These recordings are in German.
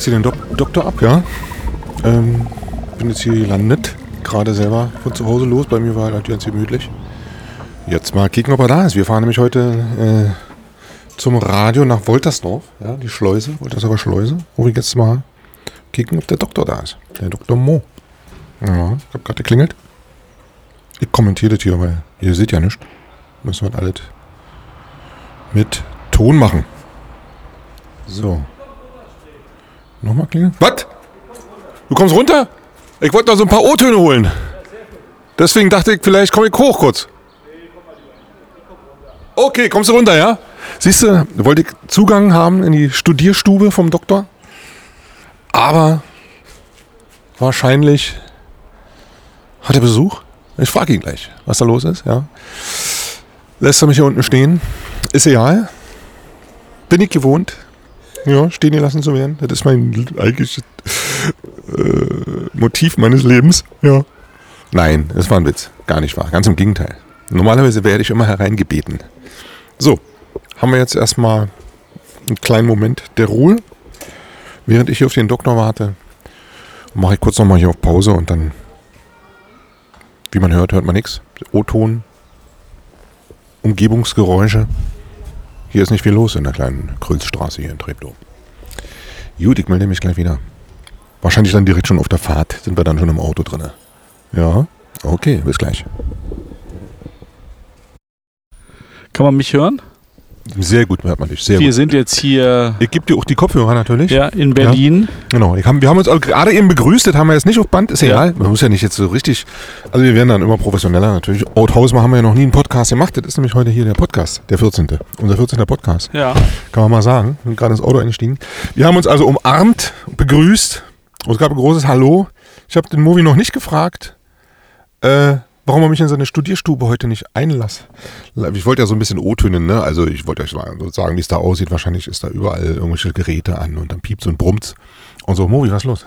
Jetzt hier den Dok Doktor ab, ja. Ähm, bin jetzt hier gelandet. Gerade selber von zu Hause los. Bei mir war halt ganz gemütlich. Jetzt mal kicken, ob er da ist. Wir fahren nämlich heute äh, zum Radio nach Woltersdorf. Ja, die Schleuse, Woltersdorfer Schleuse. Wo wir jetzt mal kicken, ob der Doktor da ist. Der Dr. Mo. Ja, ich hab gerade geklingelt. Ich kommentiere das hier, weil ihr seht ja nichts. Müssen wir alles mit Ton machen. So. Nochmal klingeln. Was? Du kommst runter? Ich wollte noch so ein paar O-Töne holen. Deswegen dachte ich, vielleicht komme ich hoch kurz. Okay, kommst du runter, ja? Siehst du, wollte ich Zugang haben in die Studierstube vom Doktor. Aber wahrscheinlich hat er Besuch. Ich frage ihn gleich, was da los ist, ja. Lässt er mich hier unten stehen? Ist egal. Bin ich gewohnt, ja, stehen gelassen zu werden. Das ist mein eigentliches äh, Motiv meines Lebens. Ja. Nein, das war ein Witz. Gar nicht wahr. Ganz im Gegenteil. Normalerweise werde ich immer hereingebeten. So, haben wir jetzt erstmal einen kleinen Moment der Ruhe. Während ich hier auf den Doktor warte, mache ich kurz nochmal hier auf Pause und dann, wie man hört, hört man nichts. O-Ton, Umgebungsgeräusche. Hier ist nicht viel los in der kleinen Krülsstraße hier in Treptow. Gut, ich melde mich gleich wieder. Wahrscheinlich dann direkt schon auf der Fahrt. Sind wir dann schon im Auto drin. Ja, okay, bis gleich. Kann man mich hören? Sehr gut hört man dich. Sehr wir gut. sind jetzt hier Ich gebe dir auch die Kopfhörer natürlich. ja, in Berlin. Genau. Ich hab, wir haben uns gerade eben begrüßt. Das haben wir jetzt nicht auf Band. Ist Ja. egal. Man muss ja nicht jetzt so richtig. Also wir werden dann immer professioneller natürlich. Oldhausen haben wir ja noch nie einen Podcast gemacht. Das ist nämlich heute hier der Podcast, der 14. Unser 14. Podcast. Ja. Kann man mal sagen. Wir sind gerade ins Auto eingestiegen. Wir haben uns also umarmt, begrüßt. Und es gab ein großes Hallo. Ich habe den Movi noch nicht gefragt, äh, warum er mich in seine Studierstube heute nicht einlässt. Ich wollte ja so ein bisschen O-tönen, ne? Also ich wollte euch mal so sagen, wie es da aussieht. Wahrscheinlich ist da überall irgendwelche Geräte an und dann piept und brummt. Und so, Movi, was ist los?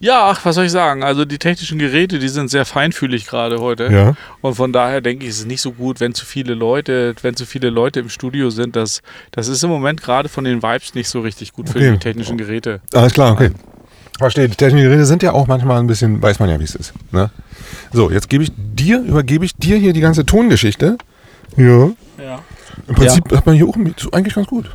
Ja, ach, was soll ich sagen? Also die technischen Geräte, die sind sehr feinfühlig gerade heute. Ja. Und von daher denke ich, es ist nicht so gut, wenn zu viele Leute, wenn zu viele Leute im Studio sind. Das, das ist im Moment gerade von den Vibes nicht so richtig gut für Okay. die technischen Geräte. Alles klar, okay. Verstehe. Die technischen Geräte sind ja auch manchmal ein bisschen, weiß man ja, wie es ist. Ne? So, jetzt gebe ich dir, übergebe ich dir hier die ganze Tongeschichte. Ja. Ja. Im Prinzip hat man hier auch eigentlich ganz gut.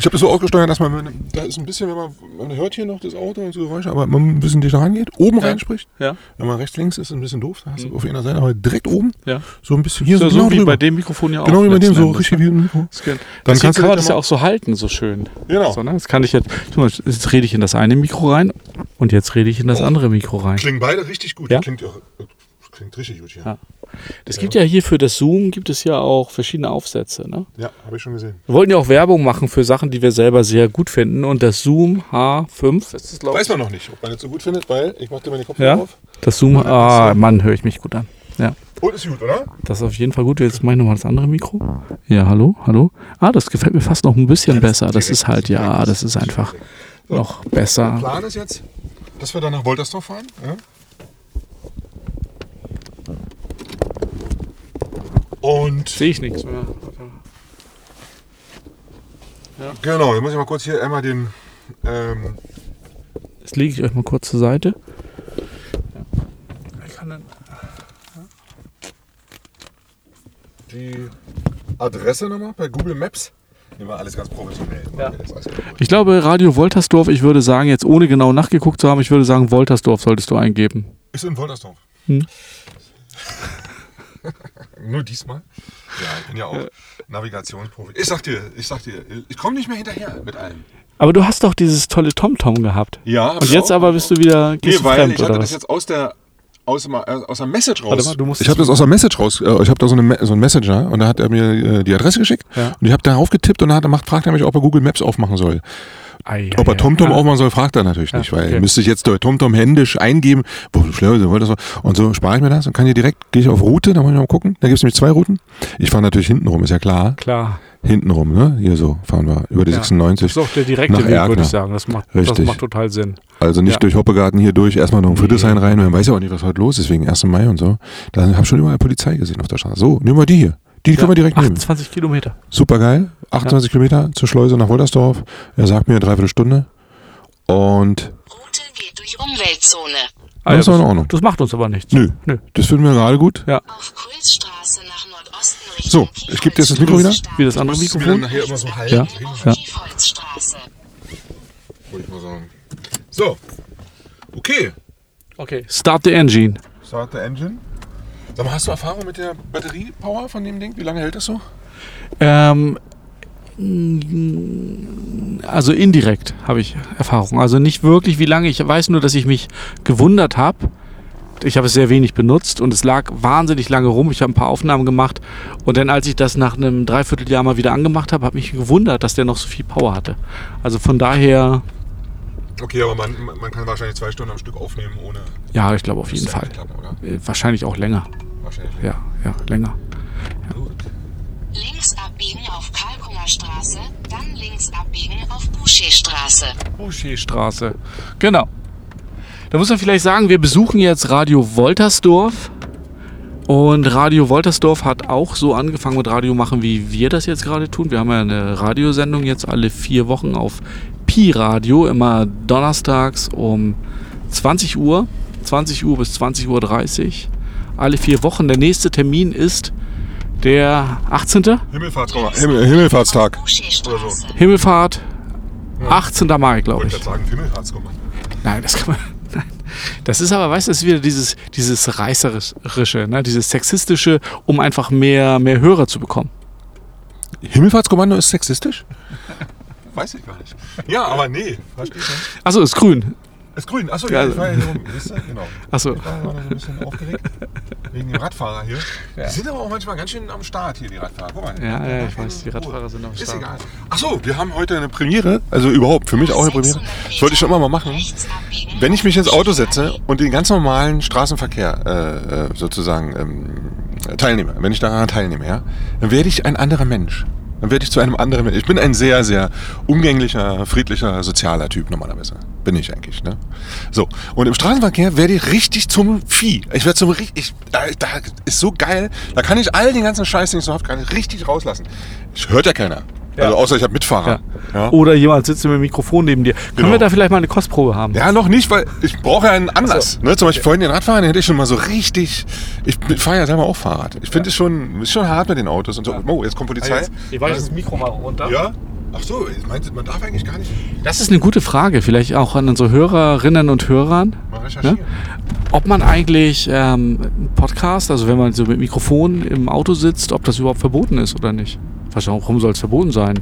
Ich habe das so ausgesteuert, dass man, wenn- da ist ein bisschen, wenn man, man hört hier noch das Auto und so Geräusche, aber man ein bisschen dichter rangeht, oben Ja. reinspricht. Ja. Wenn man rechts, links ist, ist ein bisschen doof, da hast du auf einer Seite, aber direkt oben, Ja. so ein bisschen hier So, so, so genau wie drüber. bei dem Mikrofon ja auch. Genau wie bei dem, so richtig ne? wie ein Mikro. Das kann, Dann Deswegen kannst du kann das man das ja auch so halten, so schön. Genau. So, ne? Jetzt kann ich jetzt, jetzt rede ich in das eine Mikro rein und jetzt rede ich in das andere Mikro rein. Klingen beide richtig gut. Ja? Klingt, ja- klingt richtig gut hier. Ja. Es gibt ja hier für das Zoom gibt es ja auch verschiedene Aufsätze. Ne? Ja, habe ich schon gesehen. Wir wollten ja auch Werbung machen für Sachen, die wir selber sehr gut finden. Und das Zoom H5, das ist, Weiß man noch nicht, ob man das so gut findet, weil ich mache dir meine Kopfhörer Ja? auf. das Zoom, ah, Mann, höre ich mich gut an. Ja, Und ist gut, oder? das ist auf jeden Fall gut. Jetzt mache ich nochmal das andere Mikro. Ja, hallo, hallo. Ah, das gefällt mir fast noch ein bisschen besser. Das ist halt, ja, das ist einfach noch Der besser. Plan ist jetzt, dass wir dann nach Woltersdorf fahren. Ja? Und Sehe ich nichts mehr. genau, jetzt muss ich mal kurz hier einmal den. Ähm, Jetzt lege ich euch mal kurz zur Seite. Ich kann dann die Adresse nochmal bei Google Maps. Nehmen wir alles ganz professionell. Ja. Ich glaube, Radio Woltersdorf, ich würde sagen, jetzt ohne genau nachgeguckt zu haben, ich würde sagen, Woltersdorf solltest du eingeben. Ist in Woltersdorf. Hm. Nur diesmal? Ja, ich bin ja auch Navigationsprofi. Ich sag dir, ich sag dir, ich komme nicht mehr hinterher mit allem. Aber du hast doch dieses tolle TomTom gehabt. Ja, Und jetzt aber bist du wieder Nee, gehst du weil fremd, ich hatte das jetzt aus der aus, äh, aus der Message raus. Warte mal, du musst ich habe das aus der Message raus. Äh, ich habe da so, eine, so einen Messenger und da hat er mir äh, die Adresse geschickt Ja. und ich habe darauf getippt und dann hat er macht, fragt er mich, ob er Google Maps aufmachen soll. Ei, Ob er TomTom ei. aufmachen soll, fragt er natürlich Ja, nicht, weil okay. müsste ich jetzt durch TomTom händisch eingeben. Und so spare ich mir das und kann hier direkt, gehe ich auf Route, da muss ich mal gucken. Da gibt es nämlich zwei Routen. Ich fahre natürlich hinten rum, ist ja klar. Klar. Hinten rum, ne? Hier so fahren wir über die Ja. 96. Das ist auch der direkte Weg, würde ich sagen. Das macht, das Richtig. macht total Sinn. Also nicht Ja. durch Hoppegarten hier durch, erstmal noch in Nee. Friedrichshain rein, man weiß ja auch nicht, was heute los ist, wegen 1. Mai und so. Da habe ich schon überall Polizei gesehen auf der Straße. So, nehmen wir die hier. Die können wir direkt nehmen. 28 Kilometer. Super geil. 28 Kilometer zur Schleuse nach Woltersdorf. Er sagt mir dreiviertel Stunde. Und Route geht durch Umweltzone. Ah, Das ist das, in Ordnung. das macht uns aber nichts. nö, Nö. das finden wir gerade gut. Ja. Auf Kreuzstraße nach Richtung So, ich gebe dir jetzt das Mikro wieder. Wie das andere Mikrofon? nachher immer so halb. Ja. Ja. Kiefholzstraße. Wollte ich mal sagen. So. Okay. Okay. Start the engine. Start the engine. Sag mal, hast du Erfahrung mit der Batteriepower von dem Ding? Wie lange hält das so? Ähm, also indirekt habe ich Erfahrung. Also nicht wirklich, wie lange. Ich weiß nur, dass ich mich gewundert habe. Ich habe es sehr wenig benutzt und es lag wahnsinnig lange rum. Ich habe ein paar Aufnahmen gemacht und dann, als ich das nach einem Dreivierteljahr mal wieder angemacht habe, habe ich mich gewundert, dass der noch so viel Power hatte. Also von daher, Okay, aber man, man kann wahrscheinlich zwei Stunden am Stück aufnehmen ohne. ja, ich glaube auf jeden Fall. Klappen, oder? Äh, Wahrscheinlich auch länger. Wahrscheinlich. Ja, ja, länger. Gut. Links abbiegen auf Kalkunger Straße, dann links abbiegen auf Boucherstraße. Boucherstraße. Genau. Da muss man vielleicht sagen, wir besuchen jetzt Radio Woltersdorf. Und Radio Woltersdorf hat auch so angefangen mit Radio machen, wie wir das jetzt gerade tun. Wir haben ja eine Radiosendung jetzt alle vier Wochen auf Pi Radio, immer donnerstags um 20 Uhr, 20 Uhr bis 20 Uhr 30. Alle vier Wochen. Der nächste Termin ist der 18. Himmelfahrtstag. Himmel, Himmelfahrtstag. Himmelfahrt, 18. Mai, glaube ich. sagen, Himmelfahrtstag. Nein, das kann man. Das ist aber, weißt du, das ist wieder dieses, dieses Reißerische, ne? dieses Sexistische, um einfach mehr, mehr Hörer zu bekommen. Himmelfahrtskommando ist sexistisch? Weiß ich gar nicht. Ja, aber nee. Verstehe ich nicht. Achso, ist grün. Ist grün. Achso, Ja, ja, ich war hier rum. Siehst du? Genau. Achso. Ich war so ein bisschen aufgeregt. Wegen dem Radfahrer hier. Die sind aber auch manchmal ganz schön am Start hier, die Radfahrer. Guck mal. Ja, ja, ich weiß, die Radfahrer sind am Ist Start. egal. Achso, wir haben heute eine Premiere. Also überhaupt, für mich auch eine Premiere. Das wollte ich schon immer mal machen. Wenn ich mich ins Auto setze und den ganz normalen Straßenverkehr äh, äh, sozusagen ähm, teilnehme, wenn ich daran teilnehme, ja, dann werde ich ein anderer Mensch. Dann werde ich zu einem anderen. Ich bin ein sehr, sehr umgänglicher, friedlicher, sozialer Typ normalerweise. Bin ich eigentlich, ne? So. Und im Straßenverkehr werde ich richtig zum Vieh. Ich werde zum richtig, ich, da, da ist so geil. Da kann ich all den ganzen Scheiß, den ich so habe, kann ich richtig rauslassen. Ich hört ja keiner. Also außer ich habe Mitfahrer. Ja. Oder jemand sitzt mit dem Mikrofon neben dir. Können Genau. wir da vielleicht mal eine Kostprobe haben? Ja, noch nicht, weil ich brauche ja einen Anlass. Ne? Zum Beispiel vorhin den Radfahren, den hätte ich schon mal so richtig. Ich fahre ja selber auch Fahrrad. Ich finde es schon, ist schon hart mit den Autos und so. Oh, jetzt kommt Polizei. Ich weiß das Mikro mal runter. Ja? Ach so, ich meinte, man darf eigentlich gar nicht Das ist eine gute Frage, vielleicht auch an unsere Hörerinnen und Hörern. mal recherchieren. Ob man eigentlich ähm, einen Podcast, also wenn man so mit Mikrofon im Auto sitzt, ob das überhaupt verboten ist oder nicht. Warum soll es verboten sein?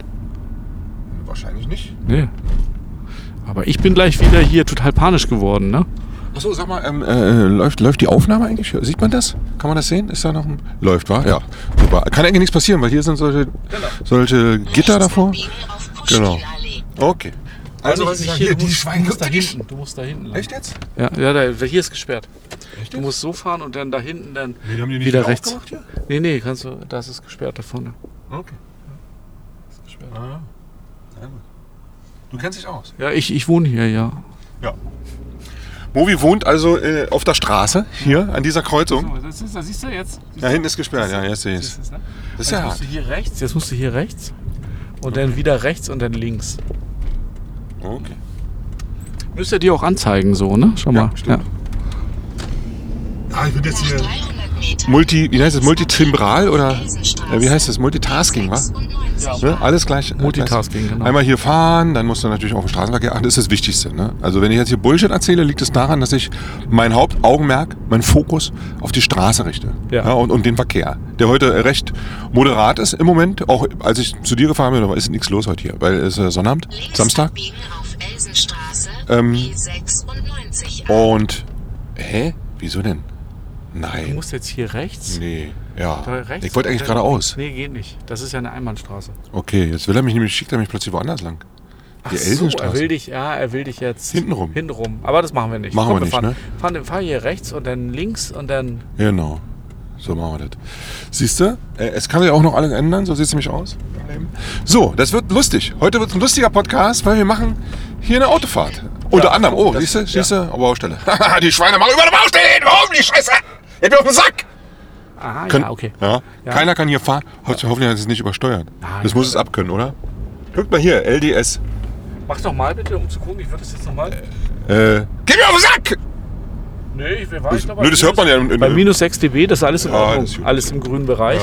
Wahrscheinlich nicht. Nee. Aber ich bin gleich wieder hier total panisch geworden, ne? Ach so, sag mal, ähm, äh, läuft, läuft die Aufnahme eigentlich? Sieht man das? Kann man das sehen? Ist da noch ein. Läuft, wa? Ja. Super. Kann eigentlich nichts passieren, weil hier sind solche, solche Gitter davor. Genau. Okay. Also, was ich sage, hier, die Schweine. du musst da hinten. Du musst da hinten lang. Echt jetzt? Ja, ja da, hier ist gesperrt. Echt Du musst so fahren und dann da hinten dann Nee, die haben die nicht wieder rechts. hier? Nee, nee, kannst du, das ist gesperrt da vorne. Okay. Ah, sehr gut. Du kennst dich aus. Ja, ich, ich wohne hier, ja. Ja. Movi wohnt also äh, auf der Straße, hier an dieser Kreuzung. das, ist, das siehst du jetzt. Da hinten ist gesperrt, ja, jetzt sehe ich es. Siehst du es, ne? Das ist Jetzt ja musst hart. du hier rechts, jetzt musst du hier rechts und dann wieder rechts und dann links. Okay. Müsste dir auch anzeigen, so, ne? Schau mal. Ja, stimmt. Ah, ich bin jetzt hier 300 Metern Multi, wie heißt es, Multitimbral oder äh, wie heißt das, Multitasking, was? 96 Ne? Alles gleich. Multitasking, gleich. genau. Einmal hier fahren, dann musst du natürlich auch im Straßenverkehr achten. Das ist das Wichtigste. Ne? Also wenn ich jetzt hier Bullshit erzähle, liegt es daran, dass ich mein Hauptaugenmerk, mein Fokus auf die Straße richte. Ja. und, und den Verkehr, der heute recht moderat ist im Moment. Auch als ich zu dir gefahren bin, da ist nichts los heute hier, weil es ist äh, Sonnabend, Links Samstag. auf Elsenstraße, Ähm, E96 Und, hä? Wieso denn? Du Nein. musst jetzt hier rechts. Nee, ja. Rechts Ich wollte eigentlich geradeaus. Nee, geht nicht. Das ist ja eine Einbahnstraße. Okay, jetzt will er mich nämlich, schickt er mich plötzlich woanders lang. Die Ach so, er Elsenstraße. will dich, ja, er will dich jetzt Hintenrum. Hintenrum. Aber das machen wir nicht. Machen wir Komm, nicht, fahren, ne? Fahren, fahr hier rechts und dann links und dann. Genau. So machen wir das. Siehst du? Äh, Es kann sich auch noch alles ändern, so sieht es nämlich aus. So, das wird lustig. Heute wird ein lustiger Podcast, weil wir machen hier eine Autofahrt. Unter anderem. Oh, siehst du? Siehst du? Auf Baustelle. die Schweine machen über der Baustelle hin. Warum die Scheiße? Ich bin auf den Sack. Aha, Können- ja, okay. Ja. Ja. Keiner kann hier fahren. Ho- Hoffentlich hat es nicht übersteuert. Nein. Das muss es abkönnen, oder? Guckt mal hier, LDS. Mach doch mal bitte, um zu gucken. Ich würde das jetzt nochmal. Äh, geh mir auf den Sack! Nee, wir waren Das, nö, das hört man ja in, in, Bei minus 6 dB, das ist alles in Ja, Ordnung. gut. alles im grünen Bereich.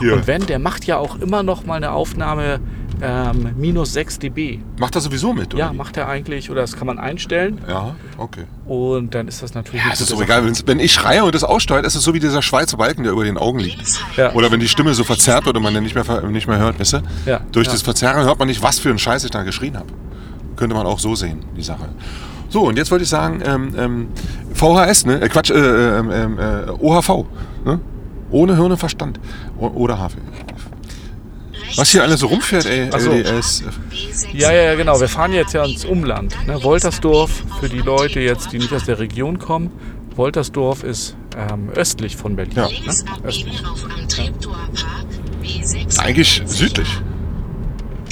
Und wenn, der macht ja auch immer noch mal eine Aufnahme ähm, minus 6 dB. Macht das sowieso mit, oder? Ja, wie? macht er eigentlich, oder das kann man einstellen. Ja, okay. Und dann ist das natürlich. Ja, es ist so egal. Wenn ich schreie und das aussteuert, ist es so wie dieser Schweizer Balken, der über den Augen liegt. Ja. Oder wenn die Stimme so verzerrt wird und man dann nicht mehr, nicht mehr hört, weißt du? Ja, Durch ja. das Verzerren hört man nicht, was für ein Scheiß ich da geschrien habe. Könnte man auch so sehen, die Sache. So, und jetzt wollte ich sagen, ähm, ähm, VHS, ne? Äh, Quatsch, äh, ähm, ähm, äh, OHV, ne? Ohne Hirn und Verstand. O oder HV. Was hier alles so rumfährt, ey, Ach so. LDS. Ja, ja, ja, genau. Wir fahren jetzt ja ins Umland. Ne? Woltersdorf, für die Leute jetzt, die nicht aus der Region kommen. Woltersdorf ist ähm, östlich von Berlin. Ja. Ne? Östlich. B6. Eigentlich südlich.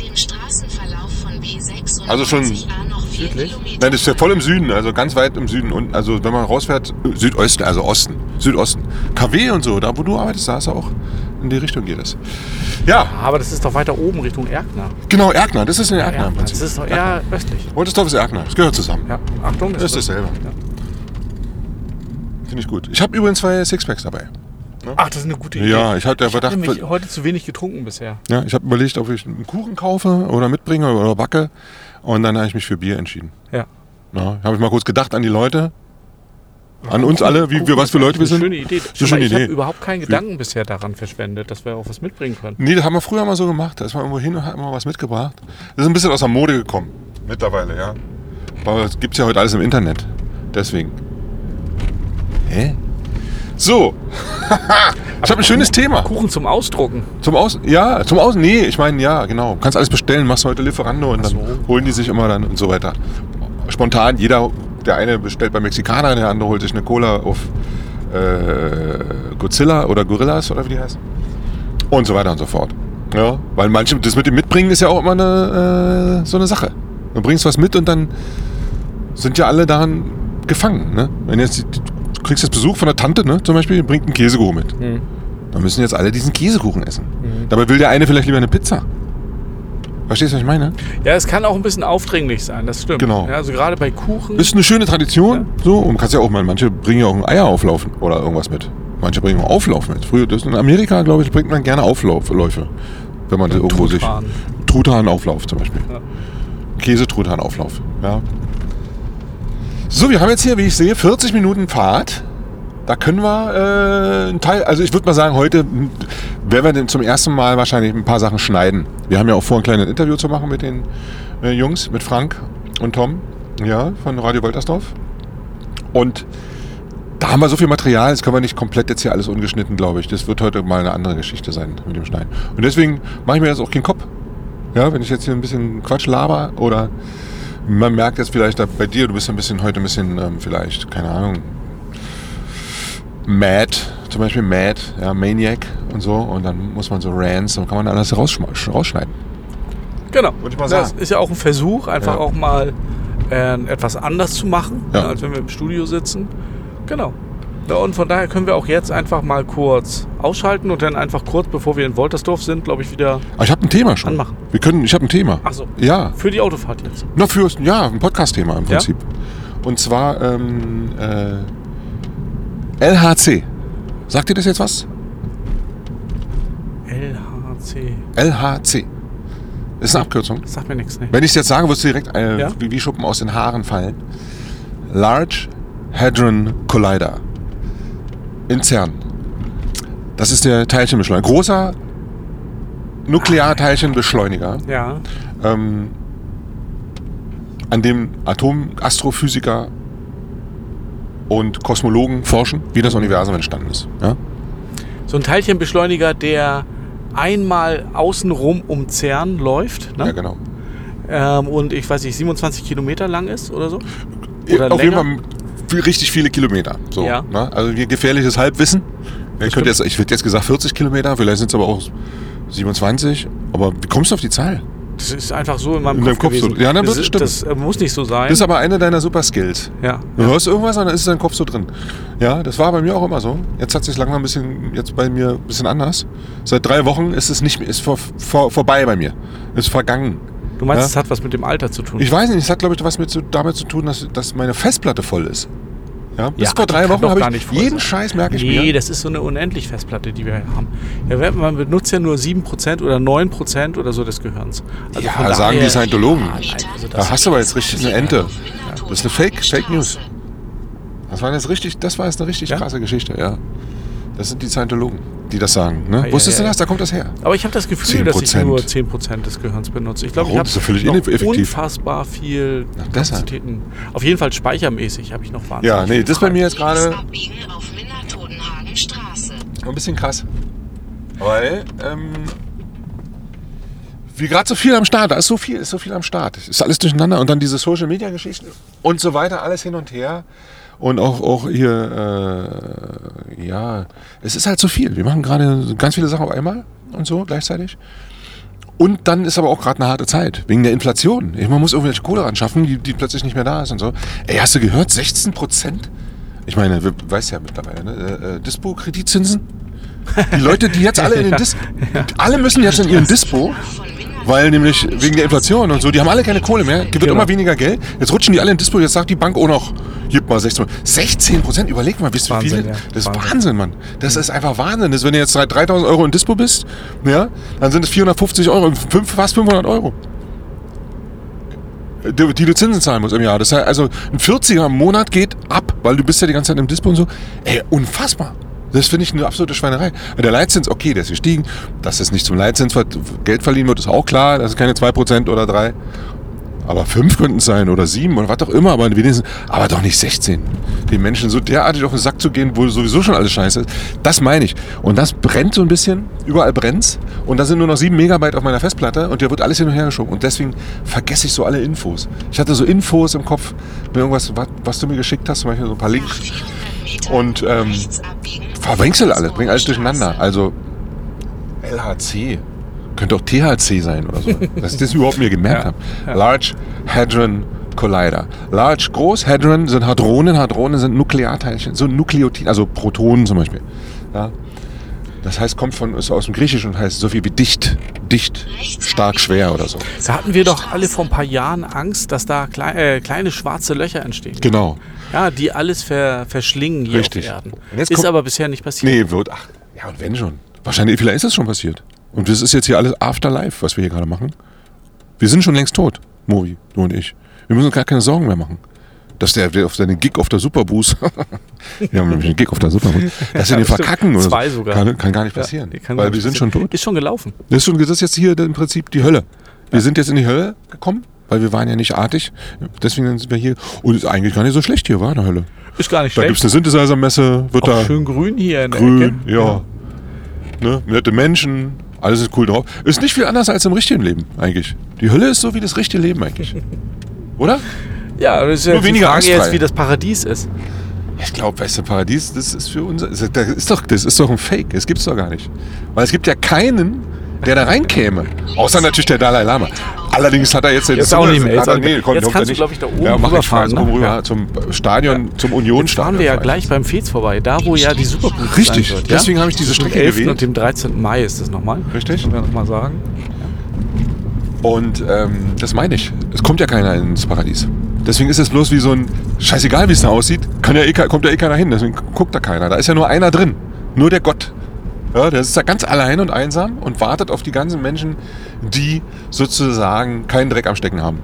Dem Straßenverlauf von B6 Also schon südlich? Nein, das ist ja voll im Süden, also ganz weit im Süden. Und also wenn man rausfährt, äh, Südosten, also Osten, Südosten. KW und so, da wo du arbeitest, da ist er auch in die Richtung geht es. Ja, Aber das ist doch weiter oben Richtung Erkner. genau, Erkner, das ist in Erkner im Erkner. Prinzip. Das ist doch eher östlich. Woltersdorf ist Erkner, das gehört zusammen. Ja, Achtung, Das ist dasselbe. Ja. Finde ich gut. Ich habe übrigens zwei Sixpacks dabei. Ach, das ist eine gute Idee. Ja, ich hatte Ich habe gedacht, nämlich heute zu wenig getrunken bisher. ja, ich habe überlegt, ob ich einen Kuchen kaufe oder mitbringe oder backe. Und dann habe ich mich für Bier entschieden. Ja. Ja, habe ich mal kurz gedacht an die Leute, an uns alle, wie wir, was für Leute wir Das ist sind. eine schöne Idee. Das ist eine schöne ich habe überhaupt keinen Gedanken bisher daran verschwendet, dass wir auch was mitbringen können. Nee, das haben wir früher mal so gemacht. Da ist man irgendwo hin und hat immer was mitgebracht. Das ist ein bisschen aus der Mode gekommen. Mittlerweile, ja. Aber es gibt ja heute alles im Internet. Deswegen. Hä? So. ich habe ein schönes Thema. Kuchen zum Ausdrucken. Zum Aus ja, zum Außen. Nee, ich meine, ja, genau. Kannst alles bestellen, machst heute Lieferando und dann so. holen die sich immer dann und so weiter. Spontan, jeder, der eine bestellt bei Mexikaner, der andere holt sich eine Cola auf äh, Godzilla oder Gorillas oder wie die heißen. Und so weiter und so fort. Ja, weil manche, das mit dem Mitbringen ist ja auch immer eine, äh, so eine Sache. Du bringst was mit und dann sind ja alle daran gefangen. Ne? Wenn jetzt, du kriegst jetzt Besuch von der Tante, ne, zum Beispiel, bringt einen Käsekuchen mit. Hm. Dann müssen jetzt alle diesen Käsekuchen essen. Dabei will der eine vielleicht lieber eine Pizza. Verstehst du, was ich meine? Ja, es kann auch ein bisschen aufdringlich sein, das stimmt. Genau. Ja, also gerade bei Kuchen. Ist eine schöne Tradition. So, und kannst ja auch mal, manche bringen ja auch einen Eierauflauf oder irgendwas mit. Manche bringen auch Auflauf mit. Früher, das in Amerika, glaube ich, bringt man gerne Aufläufe. Wenn man irgendwo sich. Truthahn. Truthahnauflauf zum Beispiel. Ja. Käse-Truthahnauflauf. Ja. So, wir haben jetzt hier, wie ich sehe, 40 Minuten Fahrt. Da können wir äh, einen Teil, also ich würde mal sagen, heute werden wir denn zum ersten Mal wahrscheinlich ein paar Sachen schneiden. Wir haben ja auch vor, ein kleines Interview zu machen mit den äh, Jungs, mit Frank und Tom, ja, von Radio Woltersdorf. Und da haben wir so viel Material, das können wir nicht komplett jetzt hier alles ungeschnitten, glaube ich. Das wird heute mal eine andere Geschichte sein mit dem Schneiden. Und deswegen mache ich mir jetzt auch keinen Kopf. Ja, wenn ich jetzt hier ein bisschen Quatsch laber oder man merkt jetzt vielleicht bei dir, du bist ein bisschen heute ein bisschen ähm, vielleicht, keine Ahnung, mad, zum Beispiel mad, ja, Maniac und so und dann muss man so Rants und kann man alles rausschneiden. Genau. Würde ich mal Das sagen. ist ja auch ein Versuch, einfach Ja. auch mal äh, etwas anders zu machen, Ja. ne, als wenn wir im Studio sitzen. Genau. Ja, und von daher können wir auch jetzt einfach mal kurz ausschalten und dann einfach kurz, bevor wir in Woltersdorf sind, glaube ich, wieder Aber ich habe ein Thema schon. Anmachen. Wir können, ich habe ein Thema. Ach so. Ja, für die Autofahrt jetzt. Na, für, ja, ein Podcast-Thema im Ja? Prinzip. Und zwar ähm, äh, LHC. Sagt ihr das jetzt was? LHC. LHC. Ist eine Abkürzung. Sagt mir nichts, ne? Wenn ich es jetzt sage, wirst du direkt äh, Ja? wie, wie Schuppen aus den Haaren fallen. Large Hadron Collider. In CERN. Das ist der Teilchenbeschleuniger. Großer Nuklearteilchenbeschleuniger. Ja. ähm, an dem Atomastrophysiker und Kosmologen forschen, wie das Universum entstanden ist. Ja? So ein Teilchenbeschleuniger, der einmal außenrum um CERN läuft ne? ja, genau. ähm, und ich weiß nicht, 27 Kilometer lang ist oder so. Oder Auf länger? jeden Fall richtig viele Kilometer. So, Ja. ne? Also gefährliches Halbwissen. Ich, jetzt, ich hätte jetzt gesagt 40 Kilometer, vielleicht sind es aber auch 27. Aber wie kommst du auf die Zahl? Das ist einfach so in meinem In Kopf, Kopf so. Ja, dann wird das, stimmen. das äh, muss nicht so sein. Das ist aber eine deiner super Skills. ja. Du hörst irgendwas und dann ist es in deinem Kopf so drin. Ja, das war bei mir auch immer so. Jetzt hat sich langsam ein bisschen, jetzt bei mir ein bisschen anders. Seit drei Wochen ist es nicht ist vor, vor, vorbei bei mir. Ist vergangen. Du meinst, Ja. es hat was mit dem Alter zu tun? Ich weiß nicht, es hat, glaube ich, was mit, damit zu tun, dass, dass meine Festplatte voll ist. Ja, bis Ja, vor drei Wochen habe gar ich nicht voll jeden sein. Scheiß, merke ich nee, mir. das ist so eine unendlich Festplatte, die wir hier haben. Ja, man benutzt ja nur 7% oder 9% oder so des Gehirns. Also Ja, sagen die Scientologen. Ja, also Da hast du aber jetzt richtig eine Ente. Das ist eine Fake, Fake News. Das war jetzt richtig, das war jetzt eine richtig Ja? krasse Geschichte, ja. Das sind die Scientologen, die das sagen. Ne? ja, Wusstest ja, du das? ja. Da kommt das her. Aber ich habe das Gefühl, dass ich 10%. nur 10% des Gehirns benutze. Ich glaube, ich habe unfassbar viel deshalb. Kapazitäten. Auf jeden Fall speichermäßig habe ich noch wahnsinnig. Ja, nee, das bei mir jetzt gerade ein bisschen krass. Weil, ähm, wie gerade so viel am Start, da ist so viel, ist so viel am Start. Ist alles durcheinander und dann diese Social Media Geschichten und so weiter, alles hin und her. Und auch, auch hier, äh, ja, es ist halt zu viel. Wir machen gerade ganz viele Sachen auf einmal und so gleichzeitig. Und dann ist aber auch gerade eine harte Zeit, wegen der Inflation. Man muss irgendwelche Kohle ran schaffen, die, die plötzlich nicht mehr da ist und so. Ey, hast du gehört? 16 Prozent? Ich meine, wir weißt ja mittlerweile, ne? Äh, äh, Dispo-Kreditzinsen? Die Leute, die jetzt alle in den Dis alle müssen jetzt in ihren Dispo, weil nämlich wegen der Inflation und so, die haben alle keine Kohle mehr, wird Genau. immer weniger Geld. Jetzt rutschen die alle in Dispo, jetzt sagt die Bank auch noch, gib mal 16 16 Prozent, überleg mal, wisst ihr wie viel? ja. Das ist Wahnsinn. Wahnsinn, Mann. Das ist einfach Wahnsinn. Das, wenn du jetzt 3000 Euro in Dispo bist, ja, dann sind es 450 Euro, fast 500 Euro. Die, die du Zinsen zahlen musst im Jahr. Das heißt, also ein 40er im Monat geht ab, weil du bist ja die ganze Zeit im Dispo und so. Ey, unfassbar. Das finde ich eine absolute Schweinerei. Der Leitzins, okay, der ist gestiegen. Dass es nicht zum Leitzins Geld verliehen wird, ist auch klar. Das ist keine 2% oder 3. Aber 5 könnten es sein oder 7 oder was auch immer, aber wenigstens, aber doch nicht 16. Den Menschen so derartig auf den Sack zu gehen, wo sowieso schon alles scheiße ist, das meine ich. Und das brennt so ein bisschen, überall brennt's. Und da sind nur noch 7 Megabyte auf meiner Festplatte und der wird alles hin und her geschoben. Und deswegen vergesse ich so alle Infos. Ich hatte so Infos im Kopf, irgendwas, was, was du mir geschickt hast, zum Beispiel so ein paar Links. Und, ähm, Verwechsel alles, bring alles durcheinander. Also LHC. Könnte auch THC sein oder so. Dass ich das überhaupt mir gemerkt Ja, habe. ja. Large Hadron Collider. Large, groß, Hadron sind Hadronen, Hadronen sind Nuklearteilchen, so Nukleotiden, also Protonen zum Beispiel. Ja. Das heißt, kommt von, ist aus dem Griechischen und heißt so viel wie dicht, dicht, stark, schwer oder so. Da hatten wir doch alle vor ein paar Jahren Angst, dass da klei äh, kleine schwarze Löcher entstehen. Genau. Ja, die alles ver verschlingen hier Richtig. auf Erden. Ist aber bisher nicht passiert. Nee, wird, ach, ja und wenn schon. Wahrscheinlich, vielleicht ist das schon passiert. Und das ist jetzt hier alles Afterlife, was wir hier gerade machen. Wir sind schon längst tot, Movi, du und ich. Wir müssen uns gar keine Sorgen mehr machen. Dass der, der auf seine Gig auf der Superboost, wir haben nämlich einen Gig auf der Superboost, dass wir den verkacken oder Zwei so. sogar. Kann, kann gar nicht Ja, passieren. kann weil wir nicht sind schon passieren. tot. Ist schon gelaufen. Das ist, schon, das ist jetzt hier im Prinzip die Hölle. Wir sind jetzt in die Hölle gekommen, weil wir waren ja nicht artig. Deswegen sind wir hier. Und ist eigentlich gar nicht so schlecht hier, war in der Hölle. Ist gar nicht Da gibt es schlecht. eine Synthesizer-Messe, wird Auch da schön grün hier in der grün, Ecke. ja. Ne? Nette Menschen, alles ist cool drauf. Ist nicht viel anders als im richtigen Leben eigentlich. Die Hölle ist so wie das richtige Leben eigentlich. Oder? Ja, das ist ja Nur die weniger Frage angstfrei. jetzt, wie das Paradies ist. Ich glaube, weißt du, Paradies, das ist für uns. Das ist doch, das ist doch ein Fake. Das gibt's doch gar nicht. Weil es gibt ja keinen, der da reinkäme. Außer natürlich der Dalai Lama. Allerdings hat er jetzt, Jetzt auch nicht mehr. Jetzt er, nee, Jetzt kannst du, glaub ich, da oben ja, rüberfahren, ne? rüber Ja. zum Stadion, zum Unionsstadion. Fahren wir ja gleich beim Fez vorbei, da wo ja die Superboost Richtig, sein wird. deswegen ja? habe ich diese Strecke 11. gewählt. und dem 13. Mai ist das nochmal. Richtig. Können wir nochmal sagen. Und ähm, das meine ich. Es kommt ja keiner ins Paradies. Deswegen ist es bloß wie so ein, scheißegal wie es da aussieht, kann ja eh, kommt ja eh keiner hin. Deswegen guckt da keiner. Da ist ja nur einer drin. Nur der Gott. Ja, der ist da ganz allein und einsam und wartet auf die ganzen Menschen, die sozusagen keinen Dreck am Stecken haben.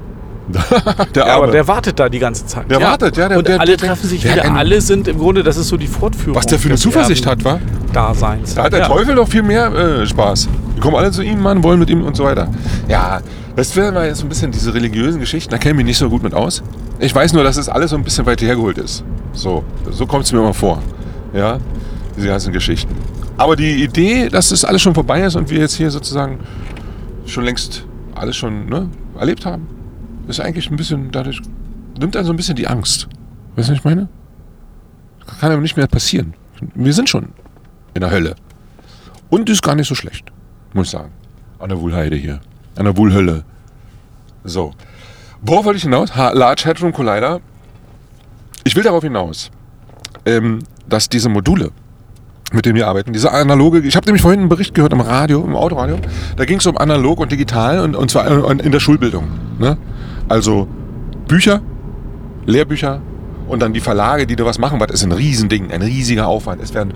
der Ja, aber der wartet da die ganze Zeit. Der wartet, ja, der- und der- alle der- treffen sich der wieder. alle sind im Grunde, das ist so die Fortführung. Was der für eine Zuversicht hat, wa? Daseins. Da hat der ja. Teufel doch viel mehr äh, Spaß. Die kommen alle zu ihm, Mann, wollen mit ihm und so weiter. Ja, das wäre mal jetzt so ein bisschen diese religiösen Geschichten, da kenne ich mich nicht so gut mit aus. Ich weiß nur, dass es alles so ein bisschen weiter hergeholt ist. So, so kommt es mir immer vor. Ja, diese ganzen Geschichten. Aber die Idee, dass das alles schon vorbei ist und wir jetzt hier sozusagen schon längst alles schon ne, erlebt haben, ist eigentlich ein bisschen, dadurch nimmt einen so ein bisschen die Angst. Weißt du, was ich meine? Kann aber nicht mehr passieren. Wir sind schon in der Hölle. Und ist gar nicht so schlecht, muss ich sagen. An der Wuhlheide hier. An der Wuhlhölle. So. Worauf wollte ich hinaus? Ha Large Hadron Collider. Ich will darauf hinaus, ähm, dass diese Module, mit dem wir arbeiten. Diese analoge, ich habe nämlich vorhin einen Bericht gehört im Radio, im Autoradio, da ging es um analog und digital und, und zwar in der Schulbildung. Ne? Also Bücher, Lehrbücher und dann die Verlage, die da was machen, was ist ein Riesending, ein riesiger Aufwand. Es werden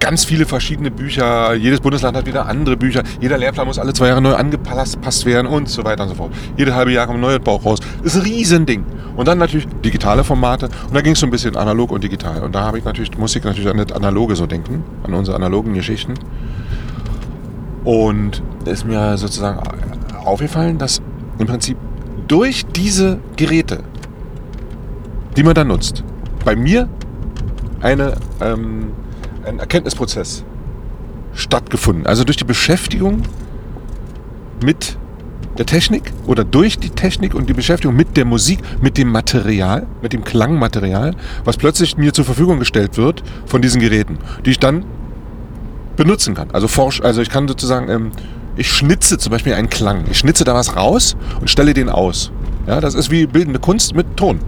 ganz viele verschiedene Bücher. Jedes Bundesland hat wieder andere Bücher. Jeder Lehrplan muss alle zwei Jahre neu angepasst werden und so weiter und so fort. Jede halbe Jahr kommt ein neues Bauch raus. Das ist ein Riesending. Und dann natürlich digitale Formate. Und da ging es so ein bisschen analog und digital. Und da habe ich natürlich, muss ich natürlich an das Analoge so denken, an unsere analogen Geschichten. Und ist mir sozusagen aufgefallen, dass im Prinzip durch diese Geräte, die man da nutzt, bei mir eine ähm, ein Erkenntnisprozess stattgefunden. Also durch die Beschäftigung mit der Technik oder durch die Technik und die Beschäftigung mit der Musik, mit dem Material, mit dem Klangmaterial, was plötzlich mir zur Verfügung gestellt wird von diesen Geräten, die ich dann benutzen kann. Also forsch, also ich kann sozusagen, ähm, ich schnitze zum Beispiel einen Klang. Ich schnitze da was raus und stelle den aus. Ja, das ist wie bildende Kunst mit Ton.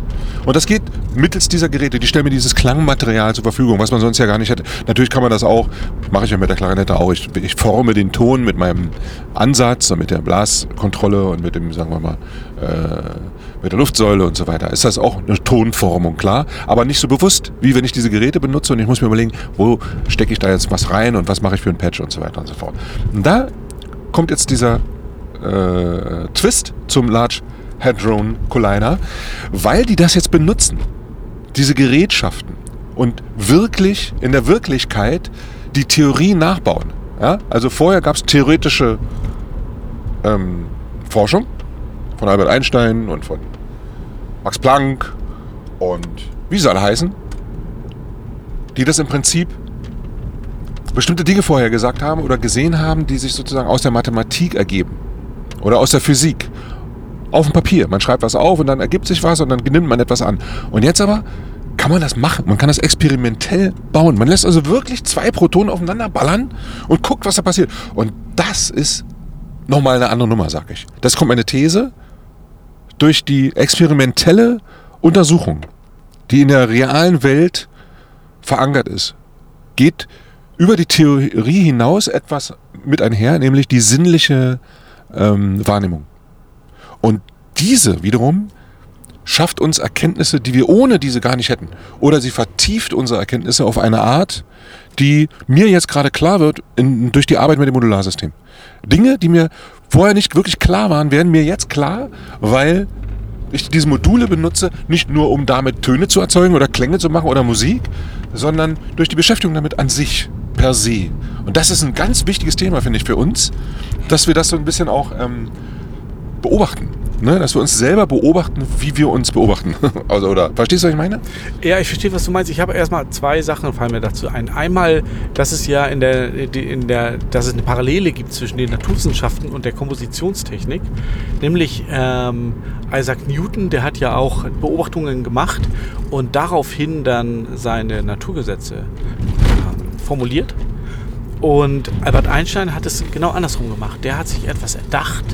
Und das geht mittels dieser Geräte. Die stellen mir dieses Klangmaterial zur Verfügung, was man sonst ja gar nicht hätte. Natürlich kann man das auch, mache ich ja mit der Klarinette auch. Ich, ich forme den Ton mit meinem Ansatz und mit der Blaskontrolle und mit dem, sagen wir mal, äh, mit der Luftsäule und so weiter. Ist das auch eine Tonformung, klar, aber nicht so bewusst, wie wenn ich diese Geräte benutze und ich muss mir überlegen, wo stecke ich da jetzt was rein und was mache ich für ein Patch und so weiter und so fort. Und da kommt jetzt dieser äh, Twist zum Large Hadron Collider, weil die das jetzt benutzen, diese Gerätschaften und wirklich in der Wirklichkeit die Theorie nachbauen. Ja? Also vorher gab es theoretische ähm, Forschung von Albert Einstein und von Max Planck und wie sie alle heißen, die das im Prinzip bestimmte Dinge vorher gesagt haben oder gesehen haben, die sich sozusagen aus der Mathematik ergeben oder aus der Physik auf dem Papier. Man schreibt was auf und dann ergibt sich was und dann nimmt man etwas an. Und jetzt aber kann man das machen. Man kann das experimentell bauen. Man lässt also wirklich zwei Protonen aufeinander ballern und guckt, was da passiert. Und das ist nochmal eine andere Nummer, sag ich. Das kommt meine These durch die experimentelle Untersuchung, die in der realen Welt verankert ist, geht über die Theorie hinaus etwas mit einher, nämlich die sinnliche ähm, Wahrnehmung. Und diese wiederum schafft uns Erkenntnisse, die wir ohne diese gar nicht hätten. Oder sie vertieft unsere Erkenntnisse auf eine Art, die mir jetzt gerade klar wird in, durch die Arbeit mit dem Modularsystem. Dinge, die mir vorher nicht wirklich klar waren, werden mir jetzt klar, weil ich diese Module benutze, nicht nur um damit Töne zu erzeugen oder Klänge zu machen oder Musik, sondern durch die Beschäftigung damit an sich, per se. Und das ist ein ganz wichtiges Thema, finde ich, für uns, dass wir das so ein bisschen auch ähm, beobachten. Ne? Dass wir uns selber beobachten, wie wir uns beobachten. also, oder verstehst du, was ich meine? Ja, ich verstehe, was du meinst. Ich habe erstmal zwei Sachen fallen mir dazu ein. Einmal, dass es ja in der, in der, dass es eine Parallele gibt zwischen den Naturwissenschaften und der Kompositionstechnik. Nämlich ähm, Isaac Newton, der hat ja auch Beobachtungen gemacht und daraufhin dann seine Naturgesetze äh, formuliert. Und Albert Einstein hat es genau andersrum gemacht. Der hat sich etwas erdacht